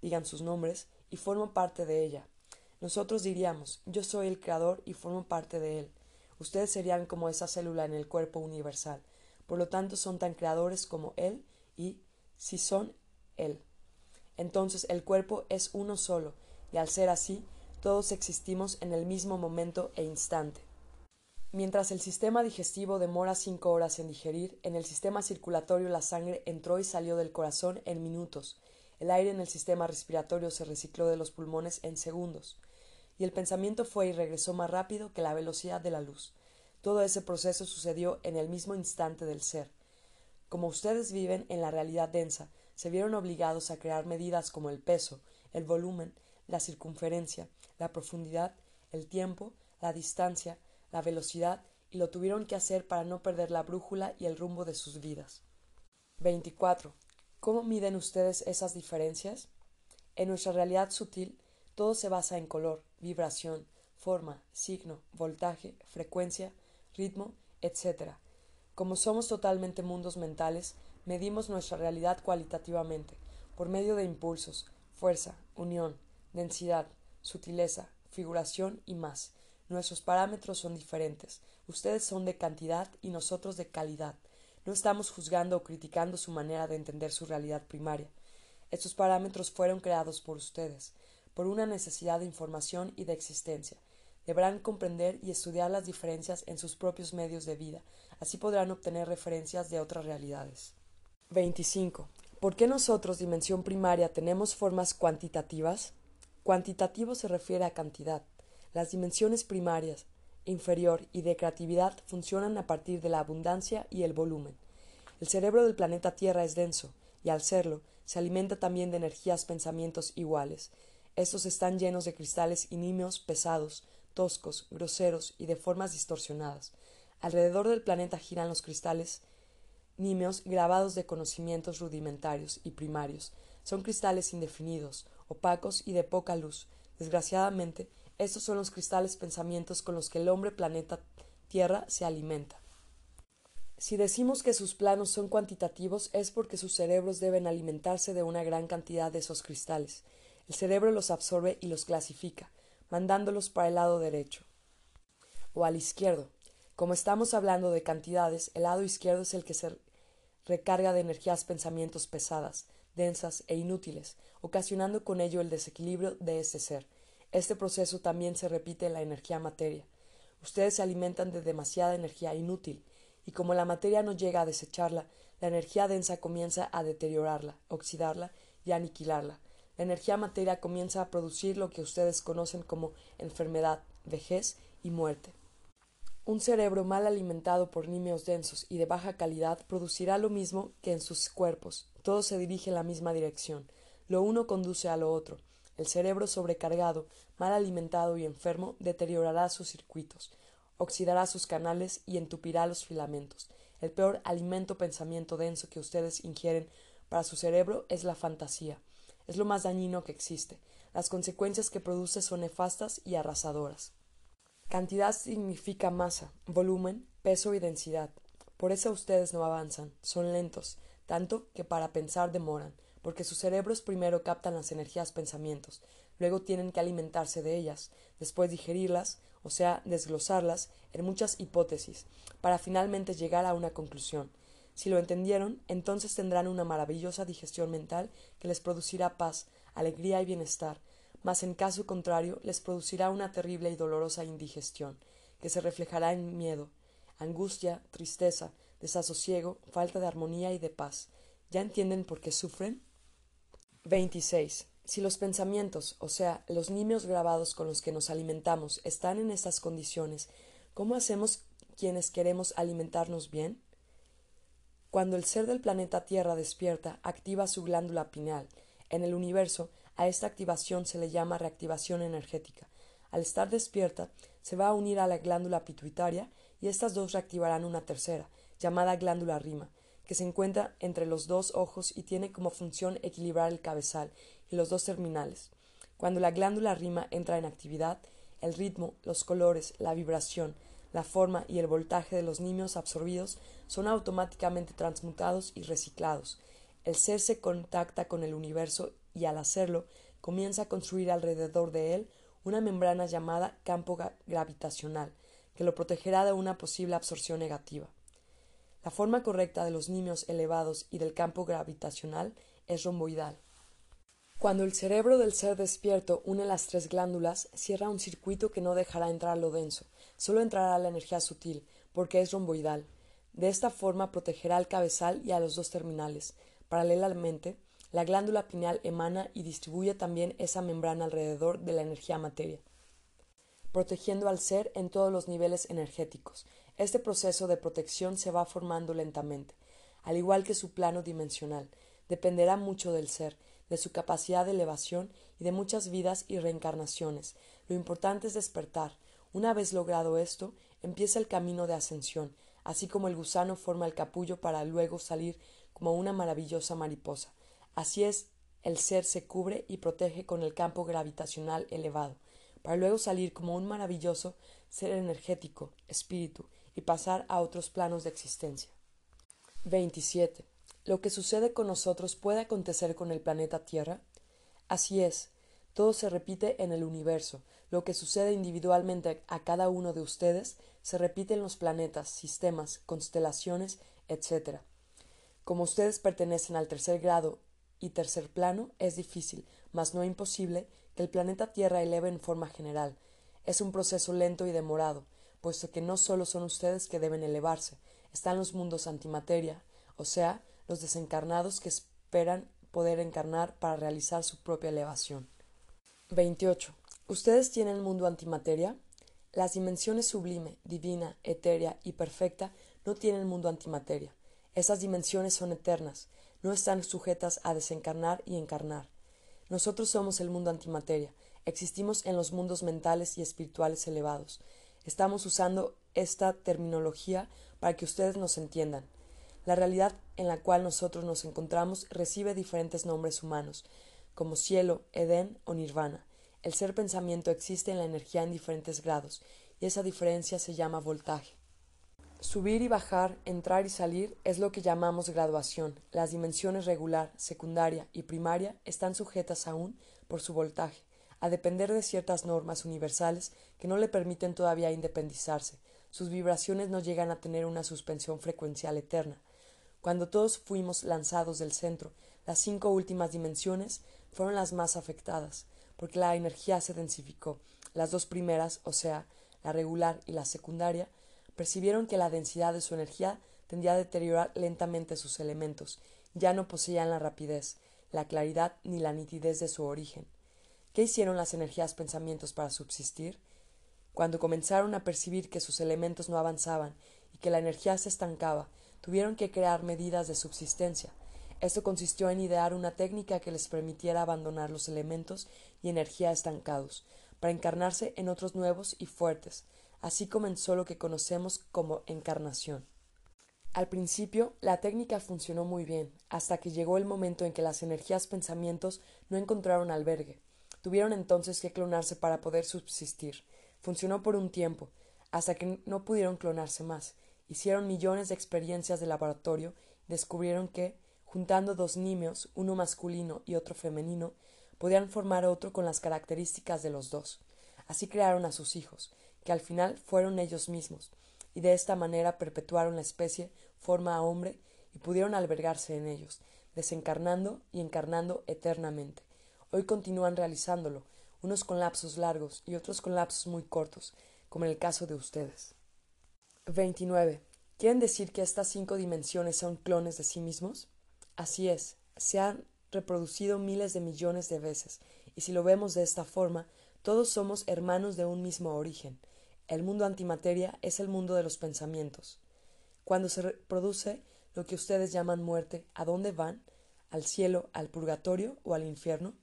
digan sus nombres, y formo parte de ella. Nosotros diríamos, yo soy el creador y formo parte de él. Ustedes serían como esa célula en el cuerpo universal. Por lo tanto, son tan creadores como él y si son él. Entonces el cuerpo es uno solo, y al ser así, todos existimos en el mismo momento e instante. Mientras el sistema digestivo demora cinco horas en digerir, en el sistema circulatorio la sangre entró y salió del corazón en minutos, el aire en el sistema respiratorio se recicló de los pulmones en segundos, y el pensamiento fue y regresó más rápido que la velocidad de la luz. Todo ese proceso sucedió en el mismo instante del ser. Como ustedes viven en la realidad densa, se vieron obligados a crear medidas como el peso, el volumen, la circunferencia, la profundidad, el tiempo, la distancia, la velocidad, y lo tuvieron que hacer para no perder la brújula y el rumbo de sus vidas. 24. ¿Cómo miden ustedes esas diferencias? En nuestra realidad sutil, todo se basa en color, vibración, forma, signo, voltaje, frecuencia, ritmo, etc. Como somos totalmente mundos mentales, medimos nuestra realidad cualitativamente, por medio de impulsos, fuerza, unión, densidad, sutileza, figuración y más. Nuestros parámetros son diferentes. Ustedes son de cantidad y nosotros de calidad. No estamos juzgando o criticando su manera de entender su realidad primaria. Estos parámetros fueron creados por ustedes, por una necesidad de información y de existencia. Deberán comprender y estudiar las diferencias en sus propios medios de vida. Así podrán obtener referencias de otras realidades. 25. ¿Por qué nosotros, dimensión primaria, tenemos formas cuantitativas? Cuantitativo se refiere a cantidad. Las dimensiones primarias, inferior y de creatividad funcionan a partir de la abundancia y el volumen. El cerebro del planeta Tierra es denso, y al serlo, se alimenta también de energías pensamientos iguales. Estos están llenos de cristales y nimios pesados, toscos, groseros y de formas distorsionadas. Alrededor del planeta giran los cristales nimios grabados de conocimientos rudimentarios y primarios. Son cristales indefinidos, opacos y de poca luz. Desgraciadamente, estos son los cristales pensamientos con los que el hombre planeta Tierra se alimenta. Si decimos que sus planos son cuantitativos es porque sus cerebros deben alimentarse de una gran cantidad de esos cristales. El cerebro los absorbe y los clasifica, mandándolos para el lado derecho o al izquierdo. Como estamos hablando de cantidades, el lado izquierdo es el que se recarga de energías pensamientos pesadas, densas e inútiles, ocasionando con ello el desequilibrio de ese ser. Este proceso también se repite en la energía materia. Ustedes se alimentan de demasiada energía inútil, y como la materia no llega a desecharla, la energía densa comienza a deteriorarla, oxidarla y aniquilarla. La energía materia comienza a producir lo que ustedes conocen como enfermedad, vejez y muerte. Un cerebro mal alimentado por nimios densos y de baja calidad producirá lo mismo que en sus cuerpos. Todo se dirige en la misma dirección. Lo uno conduce a lo otro. El cerebro sobrecargado, mal alimentado y enfermo deteriorará sus circuitos, oxidará sus canales y entupirá los filamentos. El peor alimento pensamiento denso que ustedes ingieren para su cerebro es la fantasía. Es lo más dañino que existe. Las consecuencias que produce son nefastas y arrasadoras. Cantidad significa masa, volumen, peso y densidad. Por eso ustedes no avanzan, son lentos, tanto que para pensar demoran porque sus cerebros primero captan las energías pensamientos, luego tienen que alimentarse de ellas, después digerirlas, o sea, desglosarlas en muchas hipótesis, para finalmente llegar a una conclusión. Si lo entendieron, entonces tendrán una maravillosa digestión mental que les producirá paz, alegría y bienestar, mas en caso contrario les producirá una terrible y dolorosa indigestión, que se reflejará en miedo, angustia, tristeza, desasosiego, falta de armonía y de paz. ¿Ya entienden por qué sufren? 26. Si los pensamientos, o sea, los nimios grabados con los que nos alimentamos, están en estas condiciones, ¿cómo hacemos quienes queremos alimentarnos bien? Cuando el ser del planeta Tierra despierta, activa su glándula pineal. En el universo, a esta activación se le llama reactivación energética. Al estar despierta, se va a unir a la glándula pituitaria y estas dos reactivarán una tercera, llamada glándula rima, que se encuentra entre los dos ojos y tiene como función equilibrar el cabezal y los dos terminales. Cuando la glándula rima entra en actividad, el ritmo, los colores, la vibración, la forma y el voltaje de los niños absorbidos son automáticamente transmutados y reciclados. El ser se contacta con el universo y al hacerlo comienza a construir alrededor de él una membrana llamada campo gravitacional, que lo protegerá de una posible absorción negativa. La forma correcta de los niños elevados y del campo gravitacional es romboidal. Cuando el cerebro del ser despierto une las tres glándulas, cierra un circuito que no dejará entrar lo denso, solo entrará la energía sutil, porque es romboidal. De esta forma protegerá al cabezal y a los dos terminales. Paralelamente, la glándula pineal emana y distribuye también esa membrana alrededor de la energía materia, protegiendo al ser en todos los niveles energéticos. Este proceso de protección se va formando lentamente, al igual que su plano dimensional. Dependerá mucho del ser, de su capacidad de elevación y de muchas vidas y reencarnaciones. Lo importante es despertar. Una vez logrado esto, empieza el camino de ascensión, así como el gusano forma el capullo para luego salir como una maravillosa mariposa. Así es, el ser se cubre y protege con el campo gravitacional elevado, para luego salir como un maravilloso ser energético, espíritu, y pasar a otros planos de existencia. 27. ¿Lo que sucede con nosotros puede acontecer con el planeta Tierra? Así es. Todo se repite en el universo. Lo que sucede individualmente a cada uno de ustedes se repite en los planetas, sistemas, constelaciones, etc. Como ustedes pertenecen al tercer grado y tercer plano, es difícil, mas no imposible, que el planeta Tierra eleve en forma general. Es un proceso lento y demorado, puesto que no solo son ustedes que deben elevarse, están los mundos antimateria, o sea, los desencarnados que esperan poder encarnar para realizar su propia elevación. 28. ¿Ustedes tienen mundo antimateria? Las dimensiones sublime, divina, etérea y perfecta no tienen mundo antimateria. Esas dimensiones son eternas, no están sujetas a desencarnar y encarnar. Nosotros somos el mundo antimateria, existimos en los mundos mentales y espirituales elevados, Estamos usando esta terminología para que ustedes nos entiendan. La realidad en la cual nosotros nos encontramos recibe diferentes nombres humanos, como cielo, Edén o nirvana. El ser pensamiento existe en la energía en diferentes grados, y esa diferencia se llama voltaje. Subir y bajar, entrar y salir es lo que llamamos graduación. Las dimensiones regular, secundaria y primaria están sujetas aún por su voltaje a depender de ciertas normas universales que no le permiten todavía independizarse. Sus vibraciones no llegan a tener una suspensión frecuencial eterna. Cuando todos fuimos lanzados del centro, las cinco últimas dimensiones fueron las más afectadas, porque la energía se densificó. Las dos primeras, o sea, la regular y la secundaria, percibieron que la densidad de su energía tendía a deteriorar lentamente sus elementos, ya no poseían la rapidez, la claridad ni la nitidez de su origen. ¿Qué hicieron las energías pensamientos para subsistir? Cuando comenzaron a percibir que sus elementos no avanzaban y que la energía se estancaba, tuvieron que crear medidas de subsistencia. Esto consistió en idear una técnica que les permitiera abandonar los elementos y energía estancados, para encarnarse en otros nuevos y fuertes. Así comenzó lo que conocemos como encarnación. Al principio, la técnica funcionó muy bien, hasta que llegó el momento en que las energías pensamientos no encontraron albergue. Tuvieron entonces que clonarse para poder subsistir. Funcionó por un tiempo, hasta que no pudieron clonarse más. Hicieron millones de experiencias de laboratorio y descubrieron que, juntando dos nimios, uno masculino y otro femenino, podían formar otro con las características de los dos. Así crearon a sus hijos, que al final fueron ellos mismos, y de esta manera perpetuaron la especie forma a hombre y pudieron albergarse en ellos, desencarnando y encarnando eternamente. Hoy continúan realizándolo, unos con lapsos largos y otros con lapsos muy cortos, como en el caso de ustedes. 29. ¿Quieren decir que estas cinco dimensiones son clones de sí mismos? Así es, se han reproducido miles de millones de veces, y si lo vemos de esta forma, todos somos hermanos de un mismo origen. El mundo antimateria es el mundo de los pensamientos. Cuando se produce lo que ustedes llaman muerte, ¿a dónde van? ¿Al cielo, al purgatorio o al infierno?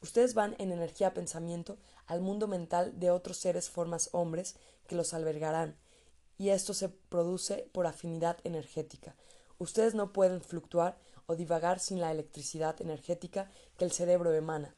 Ustedes van en energía pensamiento al mundo mental de otros seres formas hombres que los albergarán, y esto se produce por afinidad energética. Ustedes no pueden fluctuar o divagar sin la electricidad energética que el cerebro emana,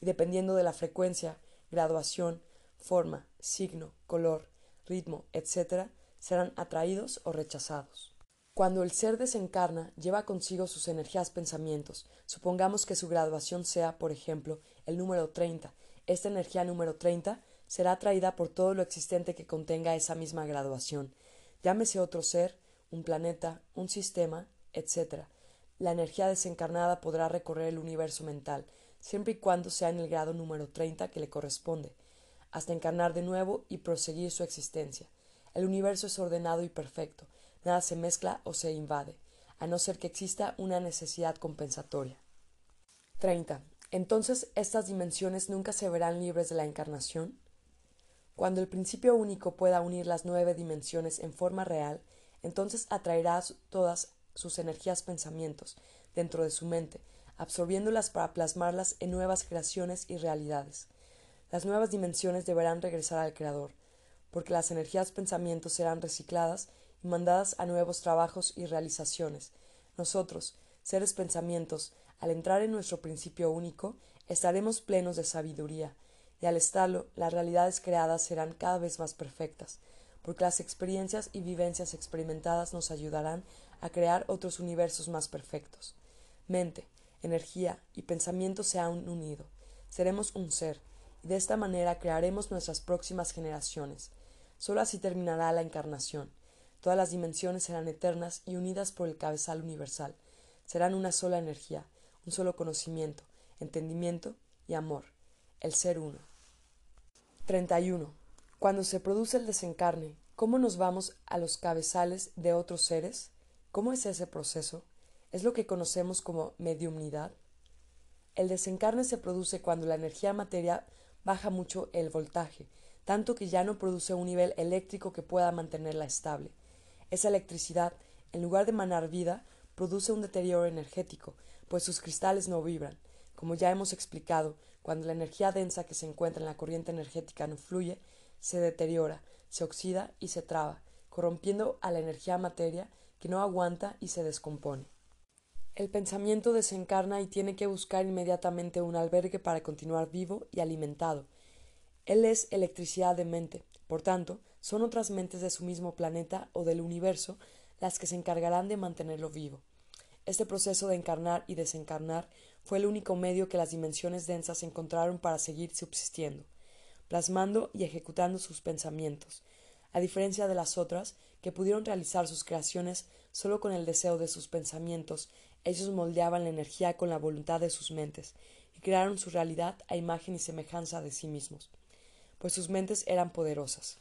y dependiendo de la frecuencia, graduación, forma, signo, color, ritmo, etc., serán atraídos o rechazados. Cuando el ser desencarna, lleva consigo sus energías pensamientos. Supongamos que su graduación sea, por ejemplo, el número 30. Esta energía número 30 será atraída por todo lo existente que contenga esa misma graduación. Llámese otro ser, un planeta, un sistema, etc. La energía desencarnada podrá recorrer el universo mental, siempre y cuando sea en el grado número 30 que le corresponde, hasta encarnar de nuevo y proseguir su existencia. El universo es ordenado y perfecto, nada se mezcla o se invade, a no ser que exista una necesidad compensatoria. 30. Entonces, ¿estas dimensiones nunca se verán libres de la encarnación? Cuando el principio único pueda unir las nueve dimensiones en forma real, entonces atraerá todas sus energías pensamientos dentro de su mente, absorbiéndolas para plasmarlas en nuevas creaciones y realidades. Las nuevas dimensiones deberán regresar al Creador, porque las energías pensamientos serán recicladas y mandadas a nuevos trabajos y realizaciones. Nosotros, seres pensamientos, al entrar en nuestro principio único, estaremos plenos de sabiduría, y al estarlo, las realidades creadas serán cada vez más perfectas, porque las experiencias y vivencias experimentadas nos ayudarán a crear otros universos más perfectos. Mente, energía y pensamiento se han unido. Seremos un ser, y de esta manera crearemos nuestras próximas generaciones. Solo así terminará la encarnación. Todas las dimensiones serán eternas y unidas por el cabezal universal. Serán una sola energía, un solo conocimiento, entendimiento y amor, el ser uno. 31. Cuando se produce el desencarne, ¿cómo nos vamos a los cabezales de otros seres? ¿Cómo es ese proceso? Es lo que conocemos como mediumnidad. El desencarne se produce cuando la energía materia baja mucho el voltaje, tanto que ya no produce un nivel eléctrico que pueda mantenerla estable. Esa electricidad, en lugar de manar vida, produce un deterioro energético, pues sus cristales no vibran. Como ya hemos explicado, cuando la energía densa que se encuentra en la corriente energética no fluye, se deteriora, se oxida y se traba, corrompiendo a la energía materia que no aguanta y se descompone. El pensamiento desencarna y tiene que buscar inmediatamente un albergue para continuar vivo y alimentado. Él es electricidad de mente, por tanto, son otras mentes de su mismo planeta o del universo las que se encargarán de mantenerlo vivo. Este proceso de encarnar y desencarnar fue el único medio que las dimensiones densas encontraron para seguir subsistiendo, plasmando y ejecutando sus pensamientos, a diferencia de las otras, que pudieron realizar sus creaciones solo con el deseo de sus pensamientos, ellos moldeaban la energía con la voluntad de sus mentes, y crearon su realidad a imagen y semejanza de sí mismos, pues sus mentes eran poderosas.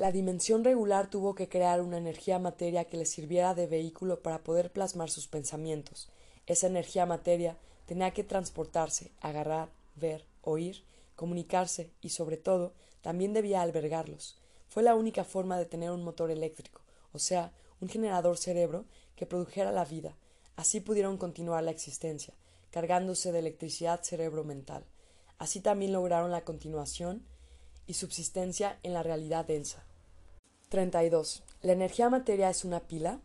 La dimensión regular tuvo que crear una energía materia que les sirviera de vehículo para poder plasmar sus pensamientos. Esa energía materia tenía que transportarse, agarrar, ver, oír, comunicarse y, sobre todo, también debía albergarlos. Fue la única forma de tener un motor eléctrico, o sea, un generador cerebro que produjera la vida. Así pudieron continuar la existencia, cargándose de electricidad cerebro mental. Así también lograron la continuación y subsistencia en la realidad densa. 32. ¿La energía materia es una pila?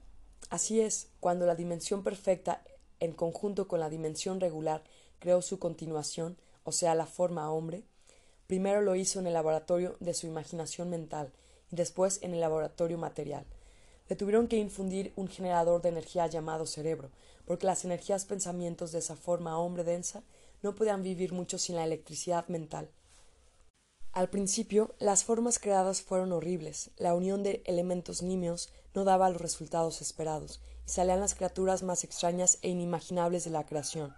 Así es, cuando la dimensión perfecta, en conjunto con la dimensión regular, creó su continuación, o sea, la forma hombre, primero lo hizo en el laboratorio de su imaginación mental y después en el laboratorio material. Le tuvieron que infundir un generador de energía llamado cerebro, porque las energías pensamientos de esa forma hombre densa no podían vivir mucho sin la electricidad mental. Al principio, las formas creadas fueron horribles, la unión de elementos nimios no daba los resultados esperados, y salían las criaturas más extrañas e inimaginables de la creación.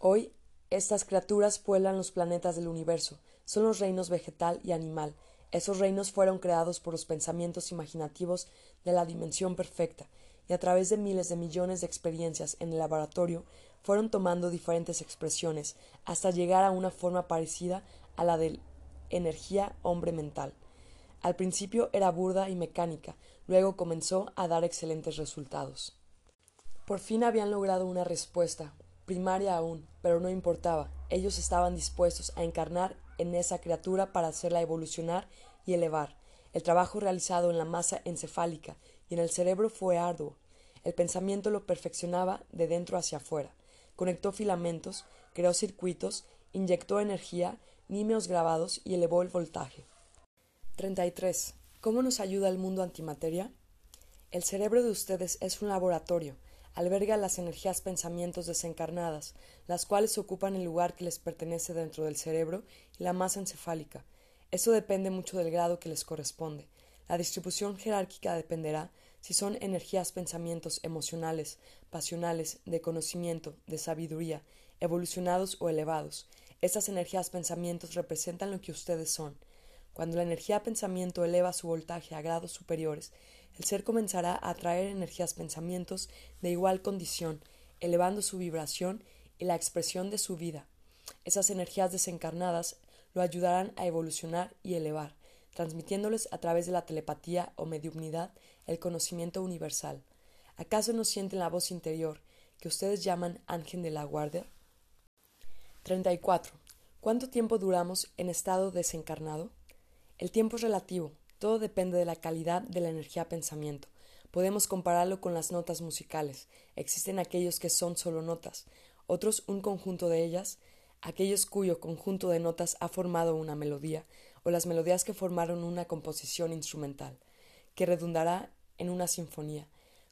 Hoy, estas criaturas pueblan los planetas del universo, son los reinos vegetal y animal. Esos reinos fueron creados por los pensamientos imaginativos de la dimensión perfecta, y a través de miles de millones de experiencias en el laboratorio fueron tomando diferentes expresiones hasta llegar a una forma parecida a la de energía hombre mental. Al principio era burda y mecánica, luego comenzó a dar excelentes resultados. Por fin habían logrado una respuesta, primaria aún, pero no importaba. Ellos estaban dispuestos a encarnar en esa criatura para hacerla evolucionar y elevar. El trabajo realizado en la masa encefálica y en el cerebro fue arduo. El pensamiento lo perfeccionaba de dentro hacia afuera. Conectó filamentos, creó circuitos, inyectó energía nímeos grabados y elevó el voltaje. 33. ¿Cómo nos ayuda el mundo antimateria? El cerebro de ustedes es un laboratorio, alberga las energías pensamientos desencarnadas, las cuales ocupan el lugar que les pertenece dentro del cerebro y la masa encefálica. Eso depende mucho del grado que les corresponde. La distribución jerárquica dependerá si son energías, pensamientos emocionales, pasionales, de conocimiento, de sabiduría, evolucionados o elevados. Estas energías, pensamientos representan lo que ustedes son. Cuando la energía pensamiento eleva su voltaje a grados superiores, el ser comenzará a atraer energías pensamientos de igual condición, elevando su vibración y la expresión de su vida. Esas energías desencarnadas lo ayudarán a evolucionar y elevar, transmitiéndoles a través de la telepatía o mediumnidad el conocimiento universal. ¿Acaso no sienten la voz interior que ustedes llaman ángel de la guardia? 34. ¿Cuánto tiempo duramos en estado desencarnado? El tiempo es relativo, todo depende de la calidad de la energía pensamiento. Podemos compararlo con las notas musicales. Existen aquellos que son solo notas, otros un conjunto de ellas, aquellos cuyo conjunto de notas ha formado una melodía, o las melodías que formaron una composición instrumental, que redundará en una sinfonía.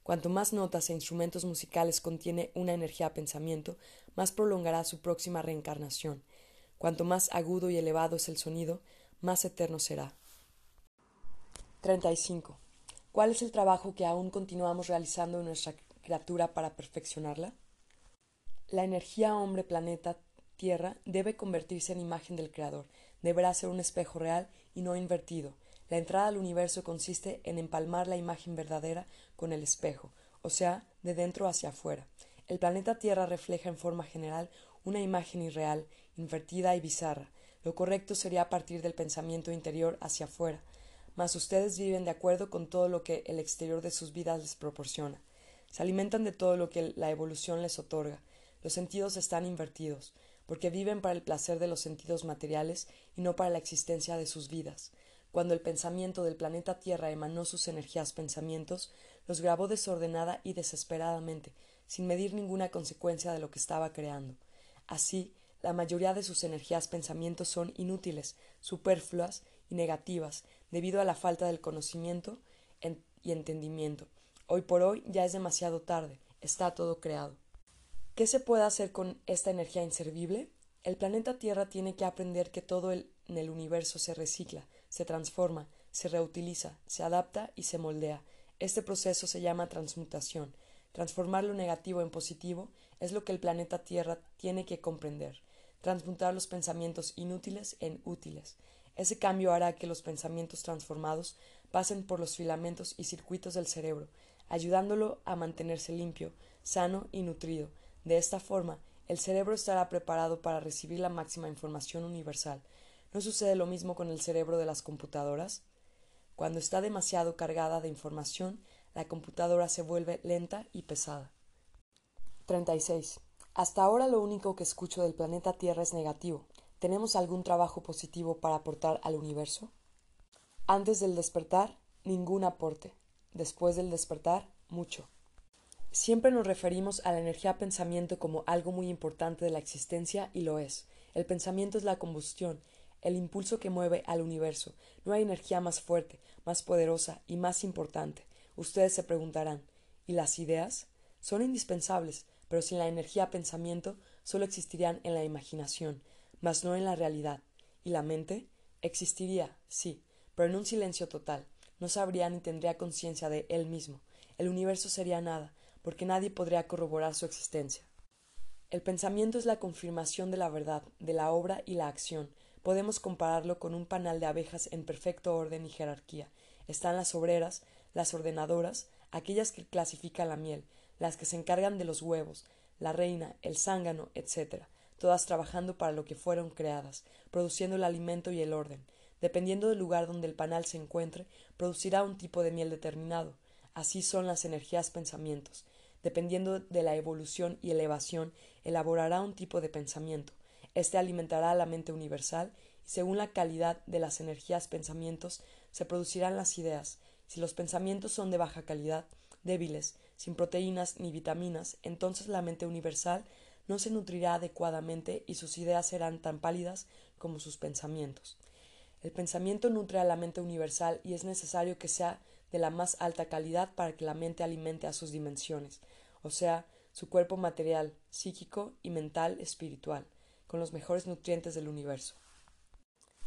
Cuanto más notas e instrumentos musicales contiene una energía pensamiento, más prolongará su próxima reencarnación. Cuanto más agudo y elevado es el sonido, más eterno será. 35. ¿Cuál es el trabajo que aún continuamos realizando en nuestra criatura para perfeccionarla? La energía hombre-planeta Tierra debe convertirse en imagen del Creador, deberá ser un espejo real y no invertido. La entrada al universo consiste en empalmar la imagen verdadera con el espejo, o sea, de dentro hacia afuera. El planeta Tierra refleja en forma general una imagen irreal, invertida y bizarra. Lo correcto sería partir del pensamiento interior hacia afuera, mas ustedes viven de acuerdo con todo lo que el exterior de sus vidas les proporciona. Se alimentan de todo lo que la evolución les otorga. Los sentidos están invertidos, porque viven para el placer de los sentidos materiales y no para la existencia de sus vidas. Cuando el pensamiento del planeta Tierra emanó sus energías pensamientos, los grabó desordenada y desesperadamente, sin medir ninguna consecuencia de lo que estaba creando. Así, la mayoría de sus energías pensamientos son inútiles, superfluas y negativas, debido a la falta del conocimiento y entendimiento. Hoy por hoy ya es demasiado tarde, está todo creado. ¿Qué se puede hacer con esta energía inservible? El planeta Tierra tiene que aprender que todo en el universo se recicla, se transforma, se reutiliza, se adapta y se moldea. Este proceso se llama transmutación. Transformar lo negativo en positivo es lo que el planeta Tierra tiene que comprender. Transmutar los pensamientos inútiles en útiles. Ese cambio hará que los pensamientos transformados pasen por los filamentos y circuitos del cerebro, ayudándolo a mantenerse limpio, sano y nutrido. De esta forma, el cerebro estará preparado para recibir la máxima información universal. ¿No sucede lo mismo con el cerebro de las computadoras? Cuando está demasiado cargada de información, la computadora se vuelve lenta y pesada. 36. Hasta ahora lo único que escucho del planeta Tierra es negativo. ¿Tenemos algún trabajo positivo para aportar al universo? Antes del despertar, ningún aporte. Después del despertar, mucho. Siempre nos referimos a la energía pensamiento como algo muy importante de la existencia y lo es. El pensamiento es la combustión, el impulso que mueve al universo. No hay energía más fuerte, más poderosa y más importante. Ustedes se preguntarán, ¿y las ideas? Son indispensables, pero sin la energía pensamiento solo existirían en la imaginación mas no en la realidad. ¿Y la mente? Existiría, sí, pero en un silencio total. No sabría ni tendría conciencia de él mismo. El universo sería nada, porque nadie podría corroborar su existencia. El pensamiento es la confirmación de la verdad, de la obra y la acción. Podemos compararlo con un panal de abejas en perfecto orden y jerarquía. Están las obreras, las ordenadoras, aquellas que clasifican la miel, las que se encargan de los huevos, la reina, el zángano, etc todas trabajando para lo que fueron creadas, produciendo el alimento y el orden. Dependiendo del lugar donde el panal se encuentre, producirá un tipo de miel determinado. Así son las energías pensamientos. Dependiendo de la evolución y elevación, elaborará un tipo de pensamiento. Este alimentará a la mente universal y según la calidad de las energías pensamientos se producirán las ideas. Si los pensamientos son de baja calidad, débiles, sin proteínas ni vitaminas, entonces la mente universal no se nutrirá adecuadamente y sus ideas serán tan pálidas como sus pensamientos. El pensamiento nutre a la mente universal y es necesario que sea de la más alta calidad para que la mente alimente a sus dimensiones, o sea, su cuerpo material, psíquico y mental espiritual, con los mejores nutrientes del universo.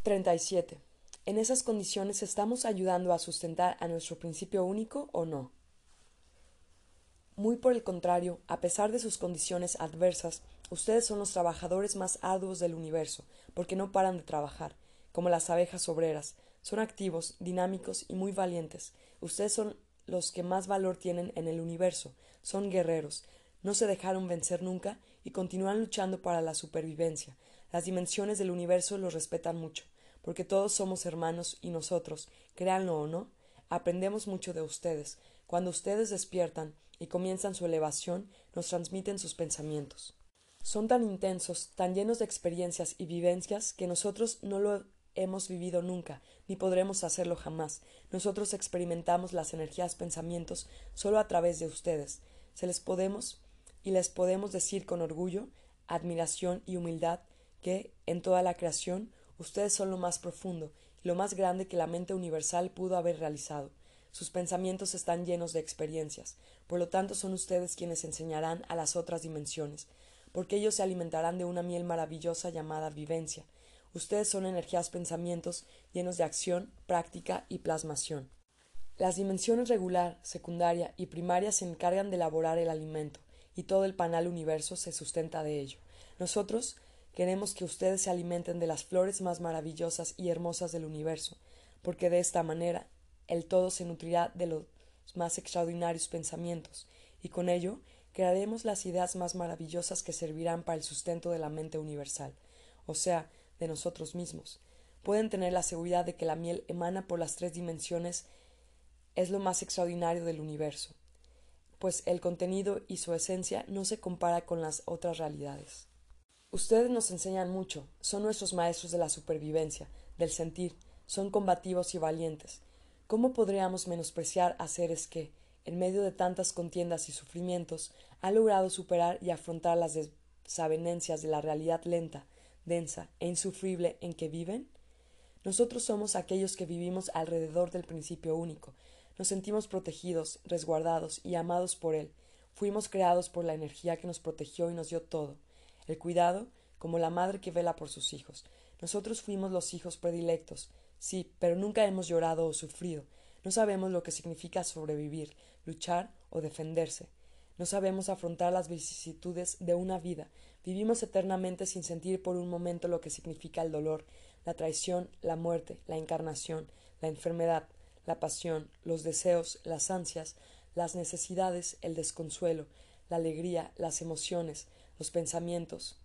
37. ¿En esas condiciones estamos ayudando a sustentar a nuestro principio único o no? Muy por el contrario, a pesar de sus condiciones adversas, ustedes son los trabajadores más arduos del universo, porque no paran de trabajar, como las abejas obreras. Son activos, dinámicos y muy valientes. Ustedes son los que más valor tienen en el universo. Son guerreros. No se dejaron vencer nunca y continúan luchando para la supervivencia. Las dimensiones del universo los respetan mucho, porque todos somos hermanos y nosotros, créanlo o no, aprendemos mucho de ustedes. Cuando ustedes despiertan, y comienzan su elevación, nos transmiten sus pensamientos. Son tan intensos, tan llenos de experiencias y vivencias que nosotros no lo hemos vivido nunca, ni podremos hacerlo jamás. Nosotros experimentamos las energías pensamientos solo a través de ustedes. Se les podemos y les podemos decir con orgullo, admiración y humildad que, en toda la creación, ustedes son lo más profundo y lo más grande que la mente universal pudo haber realizado. Sus pensamientos están llenos de experiencias, por lo tanto son ustedes quienes enseñarán a las otras dimensiones, porque ellos se alimentarán de una miel maravillosa llamada vivencia. Ustedes son energías pensamientos llenos de acción, práctica y plasmación. Las dimensiones regular, secundaria y primaria se encargan de elaborar el alimento, y todo el panal universo se sustenta de ello. Nosotros queremos que ustedes se alimenten de las flores más maravillosas y hermosas del universo, porque de esta manera el todo se nutrirá de los más extraordinarios pensamientos, y con ello crearemos las ideas más maravillosas que servirán para el sustento de la mente universal, o sea, de nosotros mismos. Pueden tener la seguridad de que la miel emana por las tres dimensiones es lo más extraordinario del universo, pues el contenido y su esencia no se compara con las otras realidades. Ustedes nos enseñan mucho, son nuestros maestros de la supervivencia, del sentir, son combativos y valientes, ¿Cómo podríamos menospreciar a seres que, en medio de tantas contiendas y sufrimientos, han logrado superar y afrontar las desavenencias de la realidad lenta, densa e insufrible en que viven? Nosotros somos aquellos que vivimos alrededor del principio único, nos sentimos protegidos, resguardados y amados por él. Fuimos creados por la energía que nos protegió y nos dio todo, el cuidado, como la madre que vela por sus hijos. Nosotros fuimos los hijos predilectos, Sí, pero nunca hemos llorado o sufrido. No sabemos lo que significa sobrevivir, luchar o defenderse. No sabemos afrontar las vicisitudes de una vida. Vivimos eternamente sin sentir por un momento lo que significa el dolor, la traición, la muerte, la encarnación, la enfermedad, la pasión, los deseos, las ansias, las necesidades, el desconsuelo, la alegría, las emociones, los pensamientos,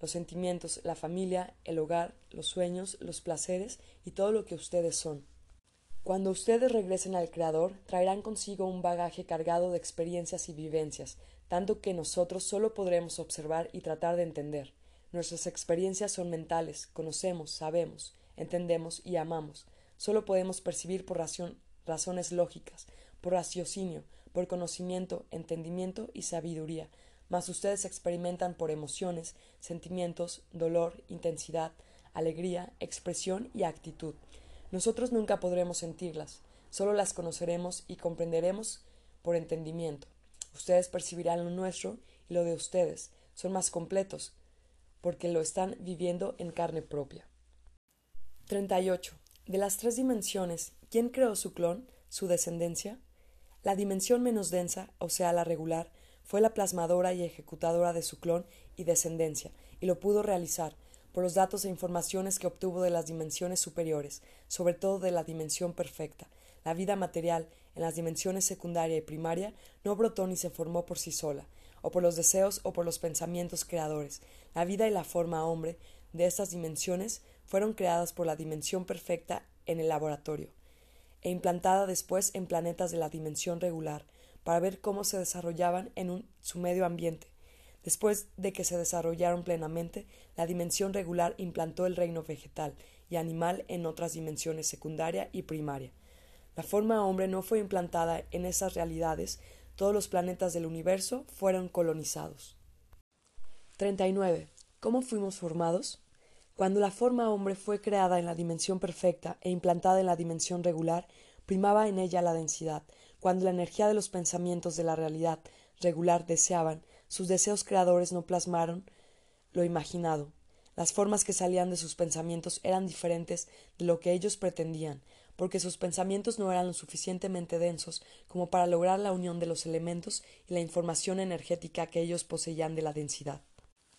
los sentimientos, la familia, el hogar, los sueños, los placeres y todo lo que ustedes son. Cuando ustedes regresen al Creador, traerán consigo un bagaje cargado de experiencias y vivencias, tanto que nosotros solo podremos observar y tratar de entender. Nuestras experiencias son mentales, conocemos, sabemos, entendemos y amamos. Solo podemos percibir por razones lógicas, por raciocinio, por conocimiento, entendimiento y sabiduría, mas ustedes experimentan por emociones, sentimientos, dolor, intensidad, alegría, expresión y actitud. Nosotros nunca podremos sentirlas, solo las conoceremos y comprenderemos por entendimiento. Ustedes percibirán lo nuestro y lo de ustedes, son más completos, porque lo están viviendo en carne propia. 38. De las tres dimensiones, ¿quién creó su clon, su descendencia? La dimensión menos densa, o sea, la regular, fue la plasmadora y ejecutadora de su clon y descendencia, y lo pudo realizar, por los datos e informaciones que obtuvo de las dimensiones superiores, sobre todo de la dimensión perfecta. La vida material, en las dimensiones secundaria y primaria, no brotó ni se formó por sí sola, o por los deseos o por los pensamientos creadores. La vida y la forma hombre de estas dimensiones fueron creadas por la dimensión perfecta en el laboratorio, e implantada después en planetas de la dimensión regular, para ver cómo se desarrollaban en su medio ambiente. Después de que se desarrollaron plenamente, la dimensión regular implantó el reino vegetal y animal en otras dimensiones secundaria y primaria. La forma hombre no fue implantada en esas realidades, todos los planetas del universo fueron colonizados. 39. ¿Cómo fuimos formados? Cuando la forma hombre fue creada en la dimensión perfecta e implantada en la dimensión regular, primaba en ella la densidad, cuando la energía de los pensamientos de la realidad regular deseaban, sus deseos creadores no plasmaron lo imaginado. Las formas que salían de sus pensamientos eran diferentes de lo que ellos pretendían, porque sus pensamientos no eran lo suficientemente densos como para lograr la unión de los elementos y la información energética que ellos poseían de la densidad.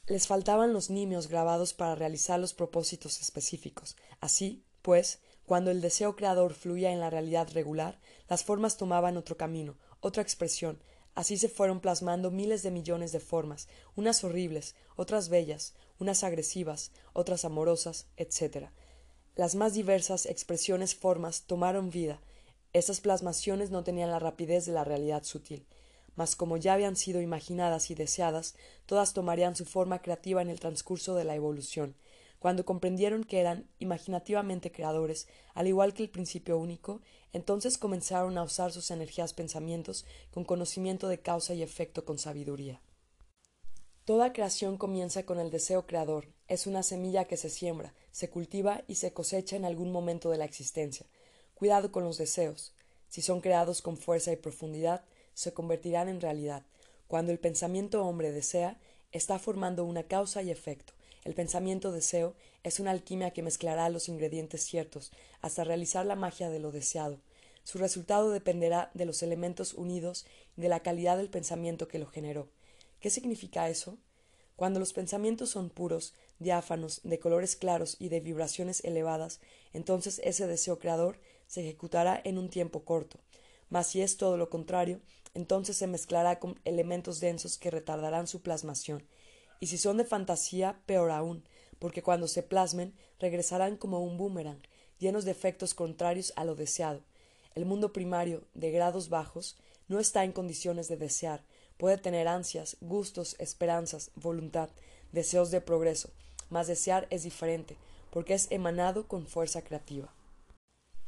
Les faltaban los nimios grabados para realizar los propósitos específicos. Así, pues, cuando el deseo creador fluía en la realidad regular, las formas tomaban otro camino, otra expresión, Así se fueron plasmando miles de millones de formas, unas horribles, otras bellas, unas agresivas, otras amorosas, etc. Las más diversas expresiones formas tomaron vida. Estas plasmaciones no tenían la rapidez de la realidad sutil, mas como ya habían sido imaginadas y deseadas, todas tomarían su forma creativa en el transcurso de la evolución, cuando comprendieron que eran imaginativamente creadores, al igual que el principio único, entonces comenzaron a usar sus energías pensamientos con conocimiento de causa y efecto con sabiduría. Toda creación comienza con el deseo creador, es una semilla que se siembra, se cultiva y se cosecha en algún momento de la existencia. Cuidado con los deseos. Si son creados con fuerza y profundidad, se convertirán en realidad. Cuando el pensamiento hombre desea, está formando una causa y efecto. El pensamiento deseo es una alquimia que mezclará los ingredientes ciertos hasta realizar la magia de lo deseado. Su resultado dependerá de los elementos unidos y de la calidad del pensamiento que lo generó. ¿Qué significa eso? Cuando los pensamientos son puros, diáfanos, de colores claros y de vibraciones elevadas, entonces ese deseo creador se ejecutará en un tiempo corto. Mas si es todo lo contrario, entonces se mezclará con elementos densos que retardarán su plasmación y si son de fantasía, peor aún, porque cuando se plasmen regresarán como un boomerang, llenos de efectos contrarios a lo deseado. El mundo primario, de grados bajos, no está en condiciones de desear, puede tener ansias, gustos, esperanzas, voluntad, deseos de progreso, mas desear es diferente, porque es emanado con fuerza creativa.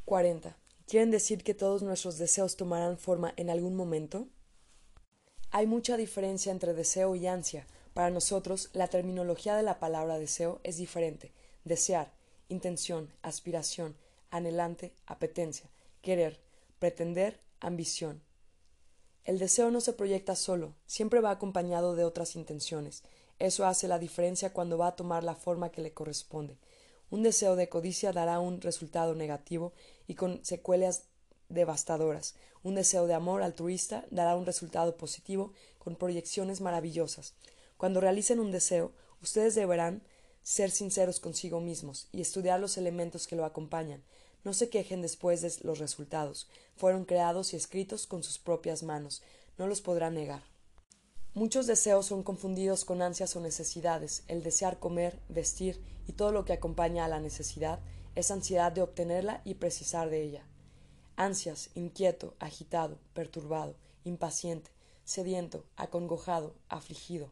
40. ¿Quieren decir que todos nuestros deseos tomarán forma en algún momento? Hay mucha diferencia entre deseo y ansia, para nosotros, la terminología de la palabra deseo es diferente. Desear, intención, aspiración, anhelante, apetencia, querer, pretender, ambición. El deseo no se proyecta solo, siempre va acompañado de otras intenciones. Eso hace la diferencia cuando va a tomar la forma que le corresponde. Un deseo de codicia dará un resultado negativo y con secuelas devastadoras. Un deseo de amor altruista dará un resultado positivo con proyecciones maravillosas. Cuando realicen un deseo, ustedes deberán ser sinceros consigo mismos y estudiar los elementos que lo acompañan. No se quejen después de los resultados. Fueron creados y escritos con sus propias manos. No los podrán negar. Muchos deseos son confundidos con ansias o necesidades. El desear comer, vestir y todo lo que acompaña a la necesidad es ansiedad de obtenerla y precisar de ella. Ansias, inquieto, agitado, perturbado, impaciente, sediento, acongojado, afligido,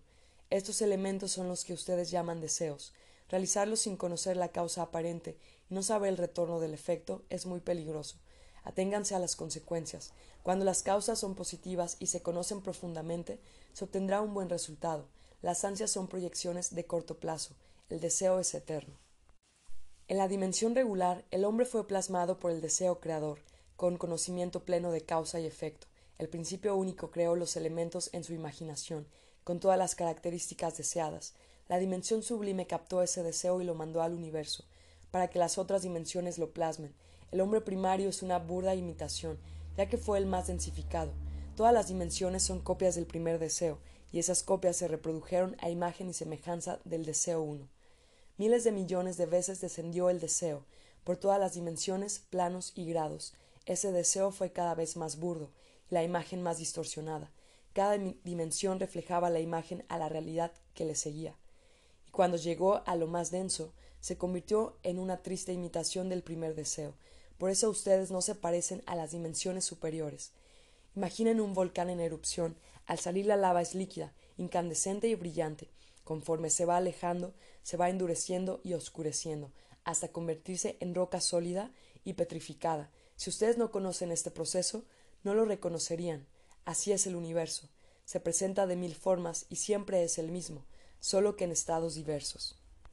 estos elementos son los que ustedes llaman deseos. Realizarlos sin conocer la causa aparente y no saber el retorno del efecto es muy peligroso. Aténganse a las consecuencias. Cuando las causas son positivas y se conocen profundamente, se obtendrá un buen resultado. Las ansias son proyecciones de corto plazo. El deseo es eterno. En la dimensión regular, el hombre fue plasmado por el deseo creador, con conocimiento pleno de causa y efecto. El principio único creó los elementos en su imaginación con todas las características deseadas. La dimensión sublime captó ese deseo y lo mandó al universo, para que las otras dimensiones lo plasmen. El hombre primario es una burda imitación, ya que fue el más densificado. Todas las dimensiones son copias del primer deseo, y esas copias se reprodujeron a imagen y semejanza del deseo uno. Miles de millones de veces descendió el deseo, por todas las dimensiones, planos y grados. Ese deseo fue cada vez más burdo, y la imagen más distorsionada. Cada dimensión reflejaba la imagen a la realidad que le seguía. Y cuando llegó a lo más denso, se convirtió en una triste imitación del primer deseo. Por eso ustedes no se parecen a las dimensiones superiores. Imaginen un volcán en erupción. Al salir la lava es líquida, incandescente y brillante. Conforme se va alejando, se va endureciendo y oscureciendo, hasta convertirse en roca sólida y petrificada. Si ustedes no conocen este proceso, no lo reconocerían. Así es el universo. Se presenta de mil formas y siempre es el mismo, solo que en estados diversos.